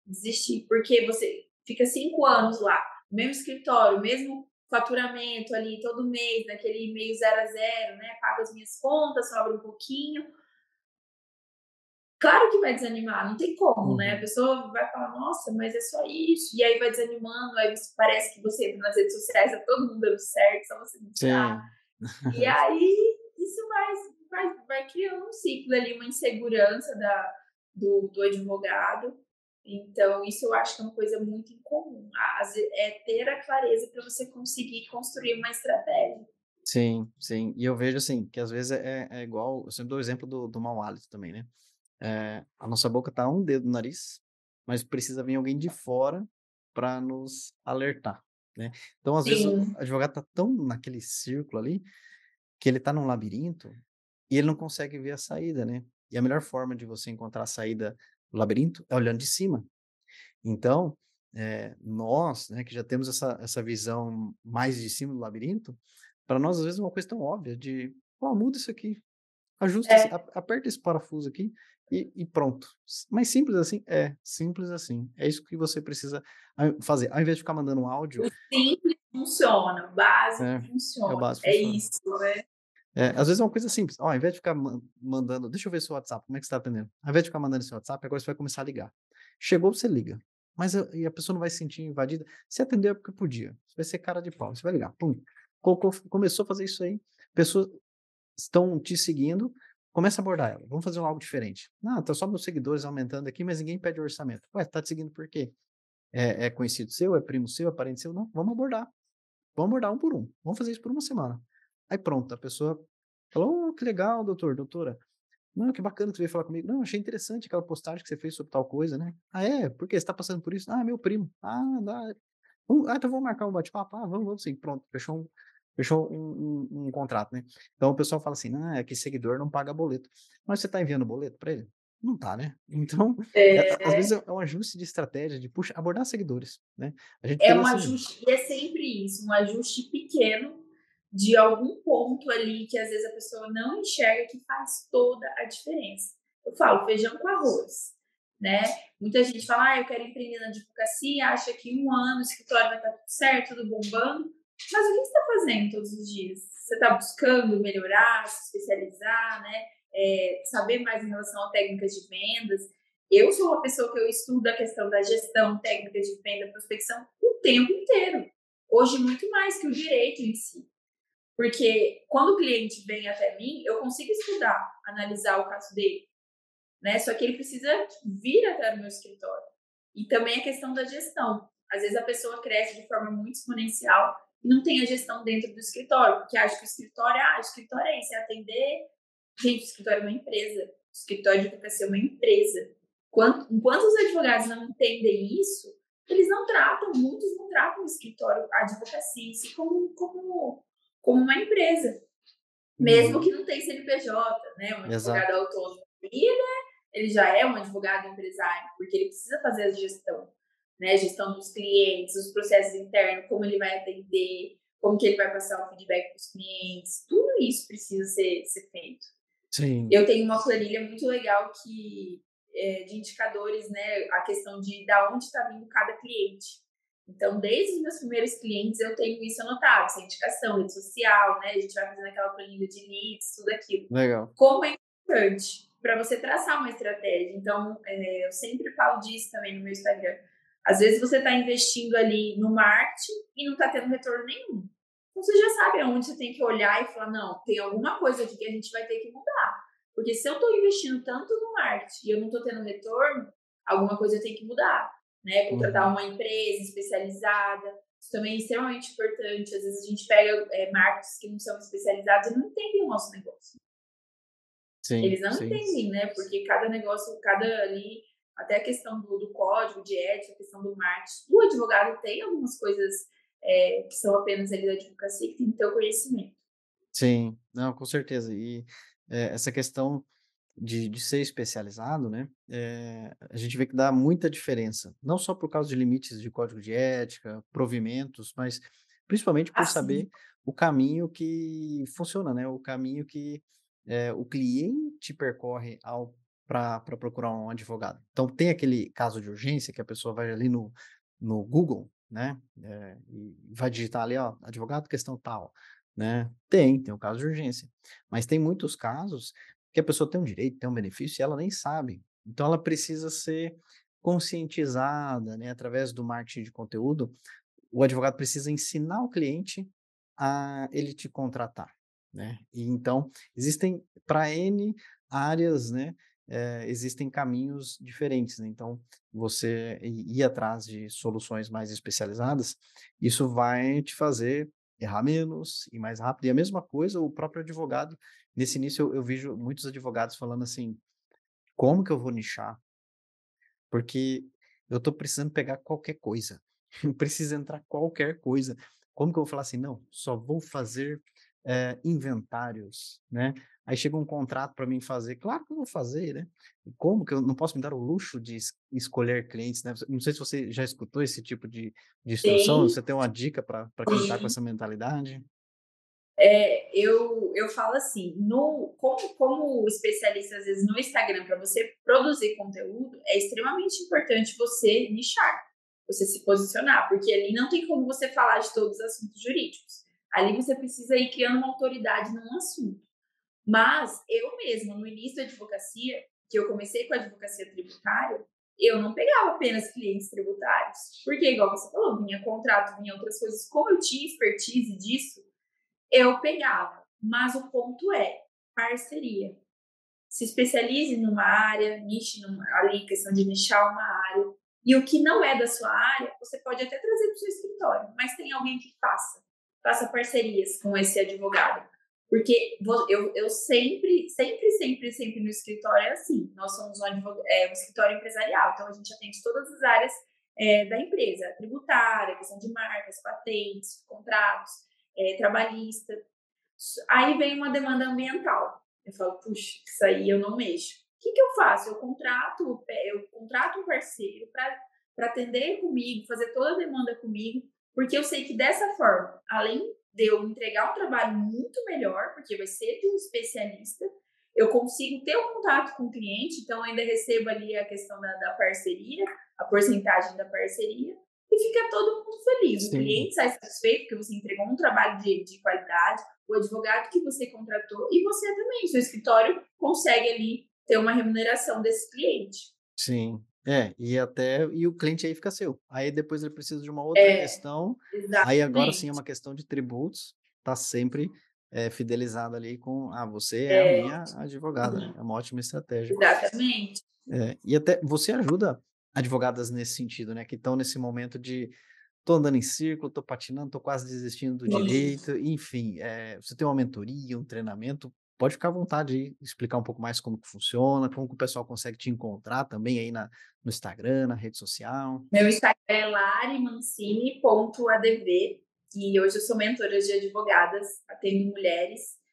desistir, porque você fica cinco anos lá, mesmo escritório, mesmo faturamento ali todo mês, naquele meio zero a zero, né? Pago as minhas contas, sobra um pouquinho. Claro que vai desanimar, não tem como, uhum. né? A uhum. pessoa vai falar, nossa, mas é só isso. E aí vai desanimando, aí parece que você entra nas redes sociais, tá todo mundo dando certo, só você não E aí isso vai, vai, vai criando um ciclo ali, uma insegurança da, do, do advogado. Então, isso eu acho que é uma coisa muito incomum. É ter a clareza para você conseguir construir uma estratégia. Sim, sim. E eu vejo assim, que às vezes é, é igual, eu sempre dou o exemplo do, do mau hálito também, né? É, a nossa boca tá um dedo no nariz, mas precisa vir alguém de fora para nos alertar, né? Então, às sim. vezes, o advogado tá tão naquele círculo ali, que ele tá num labirinto e ele não consegue ver a saída, né? E a melhor forma de você encontrar a saída o labirinto é olhando de cima. Então, é, nós, né, que já temos essa, essa visão mais de cima do labirinto, para nós, às vezes, é uma coisa tão óbvia de, oh, muda isso aqui, ajusta, é. aperta esse parafuso aqui e, e, pronto. Mas simples assim? É, simples assim. É isso que você precisa fazer. Ao invés de ficar mandando um áudio... O simples funciona, o básico é, funciona. É, básico é funciona. isso, né? É, às vezes é uma coisa simples. Ó, ao invés de ficar mandando, deixa eu ver seu WhatsApp, como é que você está atendendo? Ao invés de ficar mandando seu WhatsApp, agora você vai começar a ligar. Chegou, você liga. mas a, e a pessoa não vai se sentir invadida. Se atendeu é porque podia. Você vai ser cara de pau. Você vai ligar. Pum. Começou a fazer isso aí. Pessoas estão te seguindo. Começa a abordar ela. Vamos fazer algo diferente. Não, tá só meus seguidores aumentando aqui, mas ninguém pede orçamento. Ué, tá te seguindo por quê? É, é conhecido seu? É primo seu? É parente seu? Não, vamos abordar. Vamos abordar um por um. Vamos fazer isso por uma semana. Aí pronto, a pessoa falou: oh, que legal, doutor, doutora. Não, que bacana que você veio falar comigo. Não, achei interessante aquela postagem que você fez sobre tal coisa, né? Ah, é? Por quê? Você tá passando por isso? Ah, meu primo. Ah, dá. ah, então vamos marcar um bate-papo. Ah, vamos, vamos sim. Pronto, fechou um, fechou um, um, um, contrato, né? Então o pessoal fala assim, ah, é que seguidor não paga boleto. Mas você tá enviando boleto para ele? Não tá, né? Então, é... às vezes é um ajuste de estratégia, de puxa, abordar seguidores, né? é um ajuste, e é sempre isso, um ajuste pequeno de algum ponto ali que às vezes a pessoa não enxerga que faz toda a diferença. Eu falo feijão com arroz, né? Muita gente fala, ah, eu quero empreender na advocacia, acha que em um ano o escritório vai estar tudo certo, tudo bombando. Mas o que você está fazendo todos os dias? Você está buscando melhorar, se especializar, né? É, saber mais em relação a técnicas de vendas. Eu sou uma pessoa que eu estudo a questão da gestão, técnicas de venda, prospecção o tempo inteiro. Hoje, muito mais que o direito em si. Porque quando o cliente vem até mim, eu consigo estudar, analisar o caso dele. Né? Só que ele precisa vir até o meu escritório. E também a questão da gestão. Às vezes a pessoa cresce de forma muito exponencial não tem a gestão dentro do escritório, porque acha que o escritório, ah, o escritório é isso, é atender. Gente, o escritório é uma empresa. O escritório de advocacia é uma empresa. Quanto, enquanto os advogados não entendem isso, eles não tratam, muitos não tratam o escritório, a advocacia em si como, como como uma empresa, mesmo uhum. que não tenha CNPJ, né? Um Exato. advogado autônomo. E, né, ele já é um advogado empresário, porque ele precisa fazer a gestão, né? Gestão dos clientes, os processos internos, como ele vai atender, como que ele vai passar o feedback para os clientes, tudo isso precisa ser, ser feito. Sim. Eu tenho uma planilha muito legal que é, de indicadores, né? A questão de da onde está vindo cada cliente. Então, desde os meus primeiros clientes, eu tenho isso anotado, essa indicação, rede social, né? A gente vai fazendo aquela planilha de leads, tudo aquilo. Legal. Como é importante para você traçar uma estratégia. Então, é, eu sempre falo disso também no meu Instagram. Às vezes você está investindo ali no marketing e não está tendo retorno nenhum. Então, você já sabe aonde você tem que olhar e falar, não, tem alguma coisa aqui que a gente vai ter que mudar. Porque se eu estou investindo tanto no marketing e eu não estou tendo retorno, alguma coisa tenho que mudar né? Contratar uhum. uma empresa especializada. Isso também é extremamente importante. Às vezes a gente pega é, marcos que não são especializados e não entendem o nosso negócio. Sim, Eles não sim. entendem, né? Porque cada negócio, cada ali, até a questão do, do código de ética, a questão do marketing, o advogado tem algumas coisas é, que são apenas ali da advocacia que tem que ter o conhecimento. Sim, não, com certeza. E é, essa questão de, de ser especializado, né, é, a gente vê que dá muita diferença, não só por causa de limites de código de ética, provimentos, mas principalmente por saber o caminho que funciona, né, o caminho que é, o cliente percorre ao para procurar um advogado. Então, tem aquele caso de urgência que a pessoa vai ali no, no Google, né, é, e vai digitar ali, ó, advogado, questão tal, né? Tem, tem o caso de urgência. Mas tem muitos casos que a pessoa tem um direito, tem um benefício e ela nem sabe. Então ela precisa ser conscientizada, né, através do marketing de conteúdo. O advogado precisa ensinar o cliente a ele te contratar, né? E então existem para N áreas, né? É, existem caminhos diferentes. Né? Então, você ir atrás de soluções mais especializadas, isso vai te fazer errar menos e mais rápido. E a mesma coisa, o próprio advogado nesse início eu, eu vejo muitos advogados falando assim: como que eu vou nichar? Porque eu estou precisando pegar qualquer coisa. Precisa entrar qualquer coisa. Como que eu vou falar assim? Não, só vou fazer é, inventários, né? Aí chega um contrato para mim fazer, claro que eu vou fazer, né? Como que eu não posso me dar o luxo de escolher clientes, né? Não sei se você já escutou esse tipo de, de instrução, Sim. você tem uma dica para quem está com essa mentalidade? É, eu, eu falo assim, no, como, como especialista, às vezes, no Instagram, para você produzir conteúdo, é extremamente importante você nichar, você se posicionar, porque ali não tem como você falar de todos os assuntos jurídicos. Ali você precisa ir criando uma autoridade num assunto. Mas eu mesma, no início da advocacia, que eu comecei com a advocacia tributária, eu não pegava apenas clientes tributários, porque, igual você falou, vinha contrato, vinha outras coisas. Como eu tinha expertise disso, eu pegava. Mas o ponto é parceria. Se especialize numa área, niche numa, ali, questão de nichar uma área. E o que não é da sua área, você pode até trazer para o seu escritório, mas tem alguém que faça. Faça parcerias com esse advogado. Porque eu, eu sempre, sempre, sempre, sempre no escritório é assim. Nós somos um, é, um escritório empresarial, então a gente atende todas as áreas é, da empresa: tributária, questão de marcas, patentes, contratos, é, trabalhista. Aí vem uma demanda ambiental. Eu falo, puxa, isso aí eu não mexo. O que, que eu faço? Eu contrato, eu contrato um parceiro para atender comigo, fazer toda a demanda comigo, porque eu sei que dessa forma, além de eu entregar um trabalho muito melhor, porque vai ser de um especialista, eu consigo ter um contato com o cliente, então ainda recebo ali a questão da, da parceria, a porcentagem da parceria, e fica todo mundo feliz. Sim. O cliente sai satisfeito porque você entregou um trabalho de, de qualidade, o advogado que você contratou e você também, seu escritório consegue ali ter uma remuneração desse cliente. Sim, é, e até e o cliente aí fica seu. Aí depois ele precisa de uma outra é, questão. Exatamente. Aí agora sim é uma questão de tributos, tá sempre é, fidelizado ali com ah, você é, é a minha advogada. Uhum. É uma ótima estratégia. Exatamente. É, e até você ajuda advogadas nesse sentido, né? Que estão nesse momento de tô andando em círculo, tô patinando, tô quase desistindo do direito, enfim, é, você tem uma mentoria, um treinamento, pode ficar à vontade de explicar um pouco mais como que funciona, como que o pessoal consegue te encontrar também aí na, no Instagram, na rede social. Meu Instagram é larimancini.adv e hoje eu sou mentora de advogadas, atendo mulheres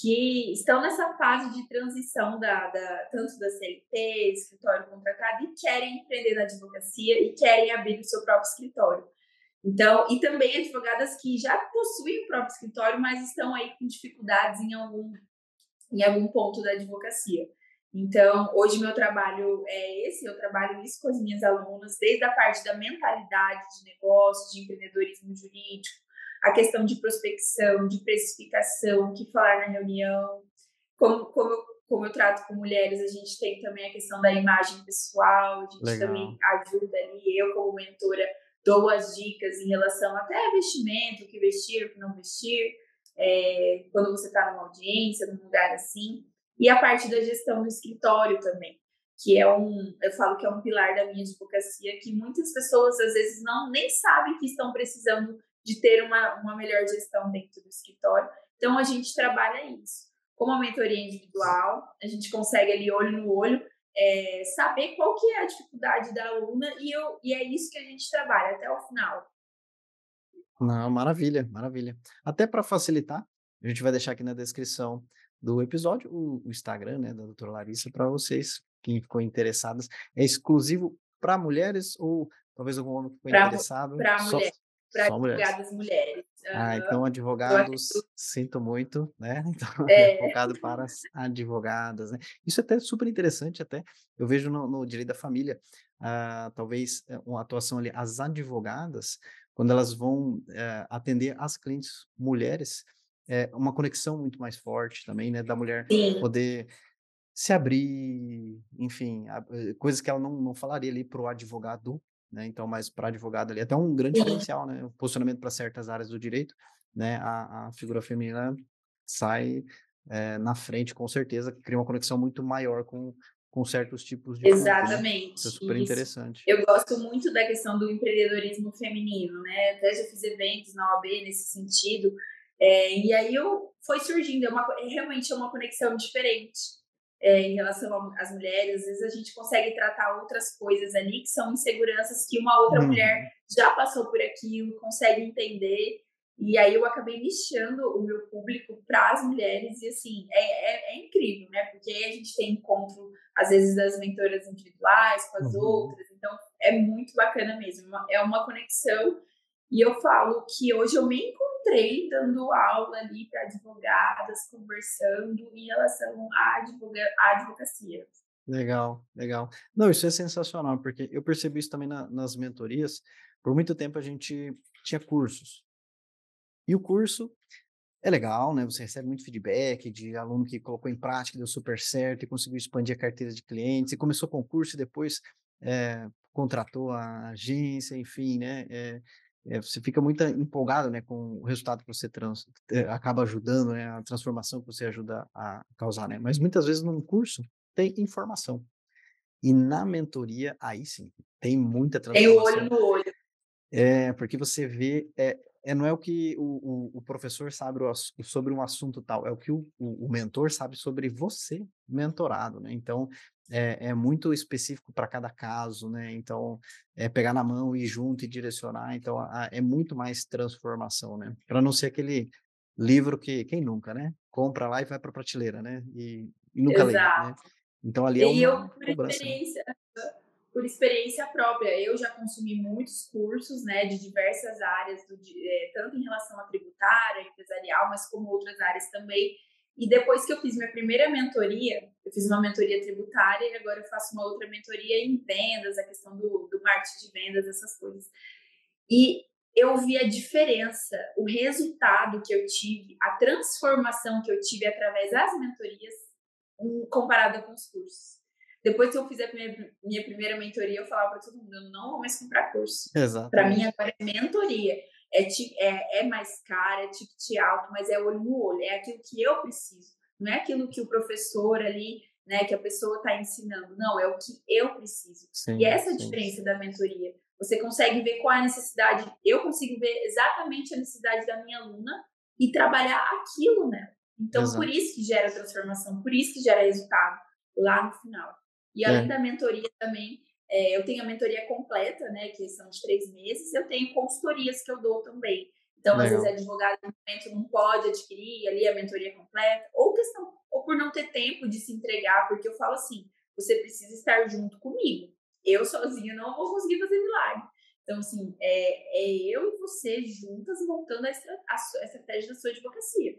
que estão nessa fase de transição da, da, tanto da CLT, escritório contratado, e querem empreender na advocacia e querem abrir o seu próprio escritório. Então, e também advogadas que já possuem o próprio escritório, mas estão aí com dificuldades em algum, em algum ponto da advocacia. Então, hoje meu trabalho é esse, eu trabalho isso com as minhas alunas, desde a parte da mentalidade de negócio, de empreendedorismo jurídico, a questão de prospecção, de precificação, o que falar na reunião, como, como, eu, como eu trato com mulheres, a gente tem também a questão da imagem pessoal, a gente Legal. também ajuda ali, eu como mentora, dou as dicas em relação até a vestimento, o que vestir, o que não vestir, é, quando você está numa audiência, num lugar assim. E a parte da gestão do escritório também, que é um, eu falo que é um pilar da minha advocacia, que muitas pessoas às vezes não nem sabem que estão precisando de ter uma, uma melhor gestão dentro do escritório. Então a gente trabalha isso. Como a mentoria individual, a gente consegue ali olho no olho é, saber qual que é a dificuldade da aluna e, eu, e é isso que a gente trabalha até o final. Não, maravilha, maravilha. Até para facilitar, a gente vai deixar aqui na descrição do episódio o, o Instagram né, da doutora Larissa para vocês, quem ficou interessadas. É exclusivo para mulheres ou talvez algum homem que ficou pra, interessado? Para mulheres para advogadas mulheres. mulheres. Ah, então advogados, sinto muito, né? Então, é. focado para as advogadas, né? Isso é até super interessante, até. Eu vejo no, no direito da família, uh, talvez eh, uma atuação ali, as advogadas, quando elas vão uh, atender as clientes mulheres, é uma conexão muito mais forte também, né? Da mulher Sim. poder se abrir, enfim, a, eh, coisas que ela não, não falaria ali para o advogado, né? Então, mas para advogado ali, até um grande diferencial, né? O posicionamento para certas áreas do direito, né? A, a figura feminina sai é, na frente, com certeza, que cria uma conexão muito maior com, com certos tipos de Exatamente. Isso é super Isso. interessante. Eu gosto muito da questão do empreendedorismo feminino, né? Até já fiz eventos na OAB nesse sentido. É, e aí eu foi surgindo, é uma, realmente é uma conexão diferente é, em relação às mulheres. Às vezes a gente consegue tratar outras coisas ali que são inseguranças que uma outra uhum. mulher já passou por aquilo, consegue entender. E aí eu acabei nichando o meu público para as mulheres e assim, é, é, é, incrível, né? Porque aí a gente tem encontro, às vezes, das mentoras individuais com as uhum. outras, então é muito bacana mesmo, é uma conexão. E eu falo que hoje eu me encontrei dando aula ali para advogadas, conversando em relação à, advoga à advocacia. Legal, legal. Não, isso é sensacional, porque eu percebi isso também na, nas mentorias. Por muito tempo a gente tinha cursos. E o curso é legal, né? Você recebe muito feedback de aluno que colocou em prática, deu super certo e conseguiu expandir a carteira de clientes, e começou com o curso e depois é, contratou a agência, enfim, né? É, é, você fica muito empolgado, né, com o resultado que você trans, acaba ajudando, né, a transformação que você ajuda a causar, né? Mas muitas vezes num curso tem informação. E na mentoria, aí sim, tem muita transformação. Tem o olho no olho. É, porque você vê, é, é, não é o que o, o, o professor sabe sobre um assunto tal, é o que o, o, mentor sabe sobre você, mentorado, né? Então, é, é muito específico para cada caso, né? Então, é pegar na mão e ir junto e direcionar, então a, é muito mais transformação, né? Para não ser aquele livro que, quem nunca, né? Compra lá e vai para a prateleira, né? E, e nunca Exato. lê, né? Então, ali é uma e eu, por cobrança. Né? Experiência, por experiência própria, eu já consumi muitos cursos, né, de diversas áreas, do, é, tanto em relação à tributária, empresarial, mas como outras áreas também. E depois que eu fiz minha primeira mentoria, eu fiz uma mentoria tributária e agora eu faço uma outra mentoria em vendas, a questão do, do marketing de vendas, essas coisas. E eu vi a diferença, o resultado que eu tive, a transformação que eu tive através das mentorias comparada com os cursos. Depois que eu fiz a minha, minha primeira mentoria, eu falava para todo mundo: eu não vou mais comprar curso. Para mim, agora é mentoria. É, é, é mais cara, é ticket alto, mas é olho no olho. É aquilo que eu preciso. Não é aquilo que o professor ali, né, que a pessoa está ensinando. Não, é o que eu preciso. Sim, e essa é a diferença da mentoria. Você consegue ver qual é a necessidade. Eu consigo ver exatamente a necessidade da minha aluna e trabalhar aquilo nela. Então, Exato. por isso que gera transformação, por isso que gera resultado lá no final. E além é. da mentoria também, é, eu tenho a mentoria completa, né, que são de três meses, eu tenho consultorias que eu dou também. Então, Legal. às vezes, advogado no momento não pode adquirir ali a mentoria completa, ou questão, ou por não ter tempo de se entregar, porque eu falo assim, você precisa estar junto comigo. Eu sozinha não vou conseguir fazer milagre. Então, assim, é, é eu e você juntas montando a, a, a estratégia da sua advocacia.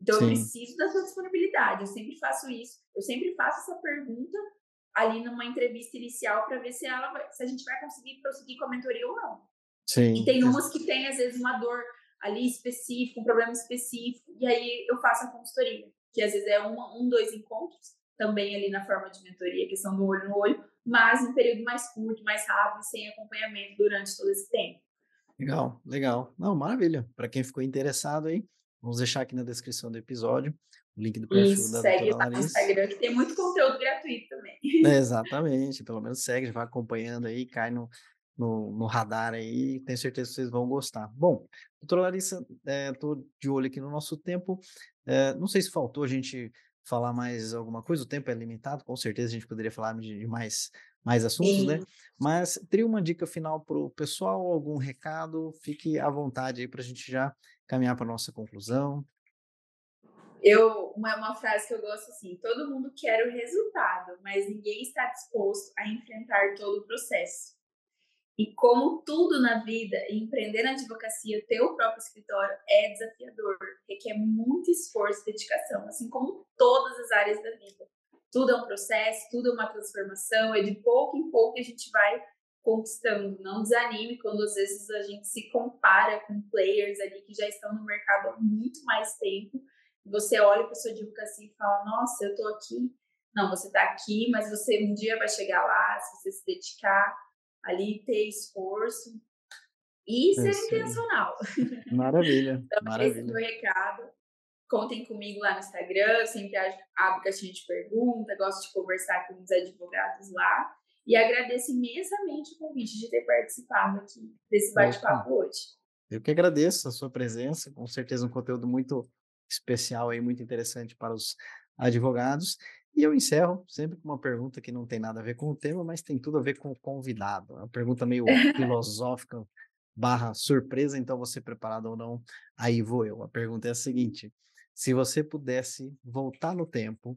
Então, Sim. eu preciso da sua disponibilidade. Eu sempre faço isso. Eu sempre faço essa pergunta ali numa entrevista inicial para ver se ela se a gente vai conseguir prosseguir com a mentoria ou não. Sim. E tem umas que tem às vezes uma dor ali específica, um problema específico, e aí eu faço a consultoria, que às vezes é uma, um, dois encontros, também ali na forma de mentoria, que são do olho no olho, mas em período mais curto, mais rápido, sem acompanhamento durante todo esse tempo. Legal, legal. Não, maravilha. Para quem ficou interessado aí, vamos deixar aqui na descrição do episódio o link do perfil Isso, da segue doutora Larissa. Instagram, que tem muito conteúdo gratuito também. É, exatamente, pelo menos segue, vai acompanhando aí, cai no, no, no, radar aí, tenho certeza que vocês vão gostar. Bom, doutora Larissa, estou é, de olho aqui no nosso tempo, é, não sei se faltou a gente falar mais alguma coisa, o tempo é limitado, com certeza a gente poderia falar de, de mais, mais assuntos, Sim. né? Mas teria uma dica final para o pessoal, algum recado, fique à vontade aí para a gente já caminhar para a nossa conclusão. Eu, uma, uma frase que eu gosto assim: todo mundo quer o resultado, mas ninguém está disposto a enfrentar todo o processo. E como tudo na vida, empreender na advocacia, ter o próprio escritório é desafiador, requer muito esforço e dedicação, assim como todas as áreas da vida. Tudo é um processo, tudo é uma transformação, é de pouco em pouco a gente vai conquistando. Não desanime quando às vezes a gente se compara com players ali que já estão no mercado há muito mais tempo você olha para sua advocacia e fala: Nossa, eu estou aqui. Não, você está aqui, mas você um dia vai chegar lá, se você se dedicar ali, ter esforço e ser intencional. Maravilha. então, maravilha. esse é o meu recado. Contem comigo lá no Instagram, eu sempre abro caixinha de pergunta, gosto de conversar com os advogados lá. E agradeço imensamente o convite de ter participado aqui desse bate-papo hoje. Eu que agradeço a sua presença, com certeza um conteúdo muito especial aí, muito interessante para os advogados. E eu encerro sempre com uma pergunta que não tem nada a ver com o tema, mas tem tudo a ver com o convidado. É uma pergunta meio filosófica barra surpresa, então você preparado ou não, aí vou eu. A pergunta é a seguinte, se você pudesse voltar no tempo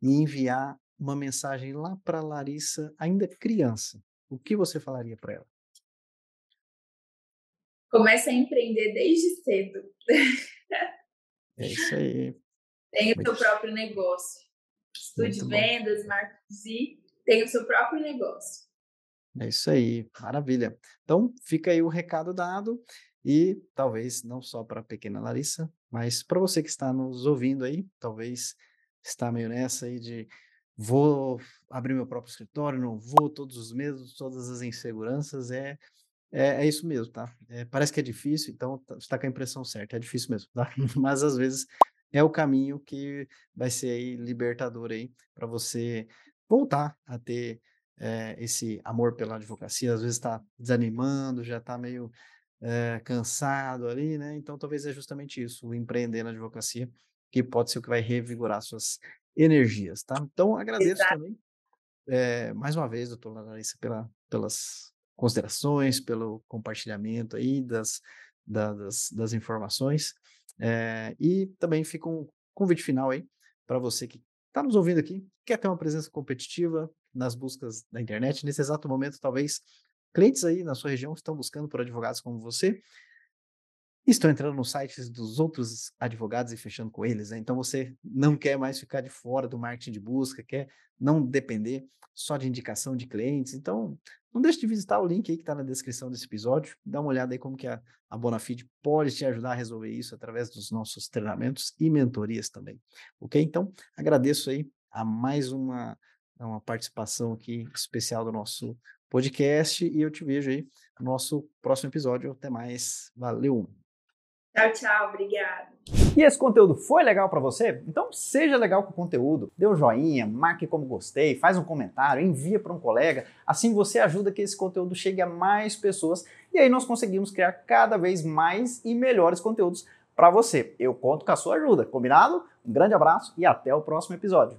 e enviar uma mensagem lá para Larissa, ainda criança, o que você falaria para ela? Começa a empreender desde cedo. É isso aí. Tem o seu próprio negócio. Estude Muito vendas, bom. marketing, tem o seu próprio negócio. É isso aí, maravilha. Então, fica aí o recado dado e talvez não só para a pequena Larissa, mas para você que está nos ouvindo aí, talvez está meio nessa aí de vou abrir meu próprio escritório, não vou, todos os medos, todas as inseguranças, é, é, é isso mesmo, tá? É, parece que é difícil, então tá, você está com a impressão certa, é difícil mesmo, tá? Mas às vezes é o caminho que vai ser aí libertador aí para você voltar a ter é, esse amor pela advocacia, às vezes está desanimando, já está meio é, cansado ali, né? Então talvez é justamente isso, o empreender na advocacia, que pode ser o que vai revigorar suas energias, tá? Então agradeço Exato. também é, mais uma vez, doutora Larissa, pela, pelas considerações, pelo compartilhamento aí das, das, das informações. É, e também fica um convite final aí para você que está nos ouvindo aqui, quer ter uma presença competitiva nas buscas da internet. Nesse exato momento, talvez clientes aí na sua região estão buscando por advogados como você estão entrando nos sites dos outros advogados e fechando com eles. Né? Então você não quer mais ficar de fora do marketing de busca, quer não depender só de indicação de clientes. Então não deixe de visitar o link aí que está na descrição desse episódio. Dá uma olhada aí como que a, a Bonafide pode te ajudar a resolver isso através dos nossos treinamentos e mentorias também. Ok? Então agradeço aí a mais uma, uma participação aqui especial do nosso podcast e eu te vejo aí no nosso próximo episódio. Até mais. Valeu! Tchau, tchau, obrigada. E esse conteúdo foi legal para você? Então seja legal com o conteúdo, dê um joinha, marque como gostei, faz um comentário, envia para um colega, assim você ajuda que esse conteúdo chegue a mais pessoas e aí nós conseguimos criar cada vez mais e melhores conteúdos para você. Eu conto com a sua ajuda, combinado? Um grande abraço e até o próximo episódio.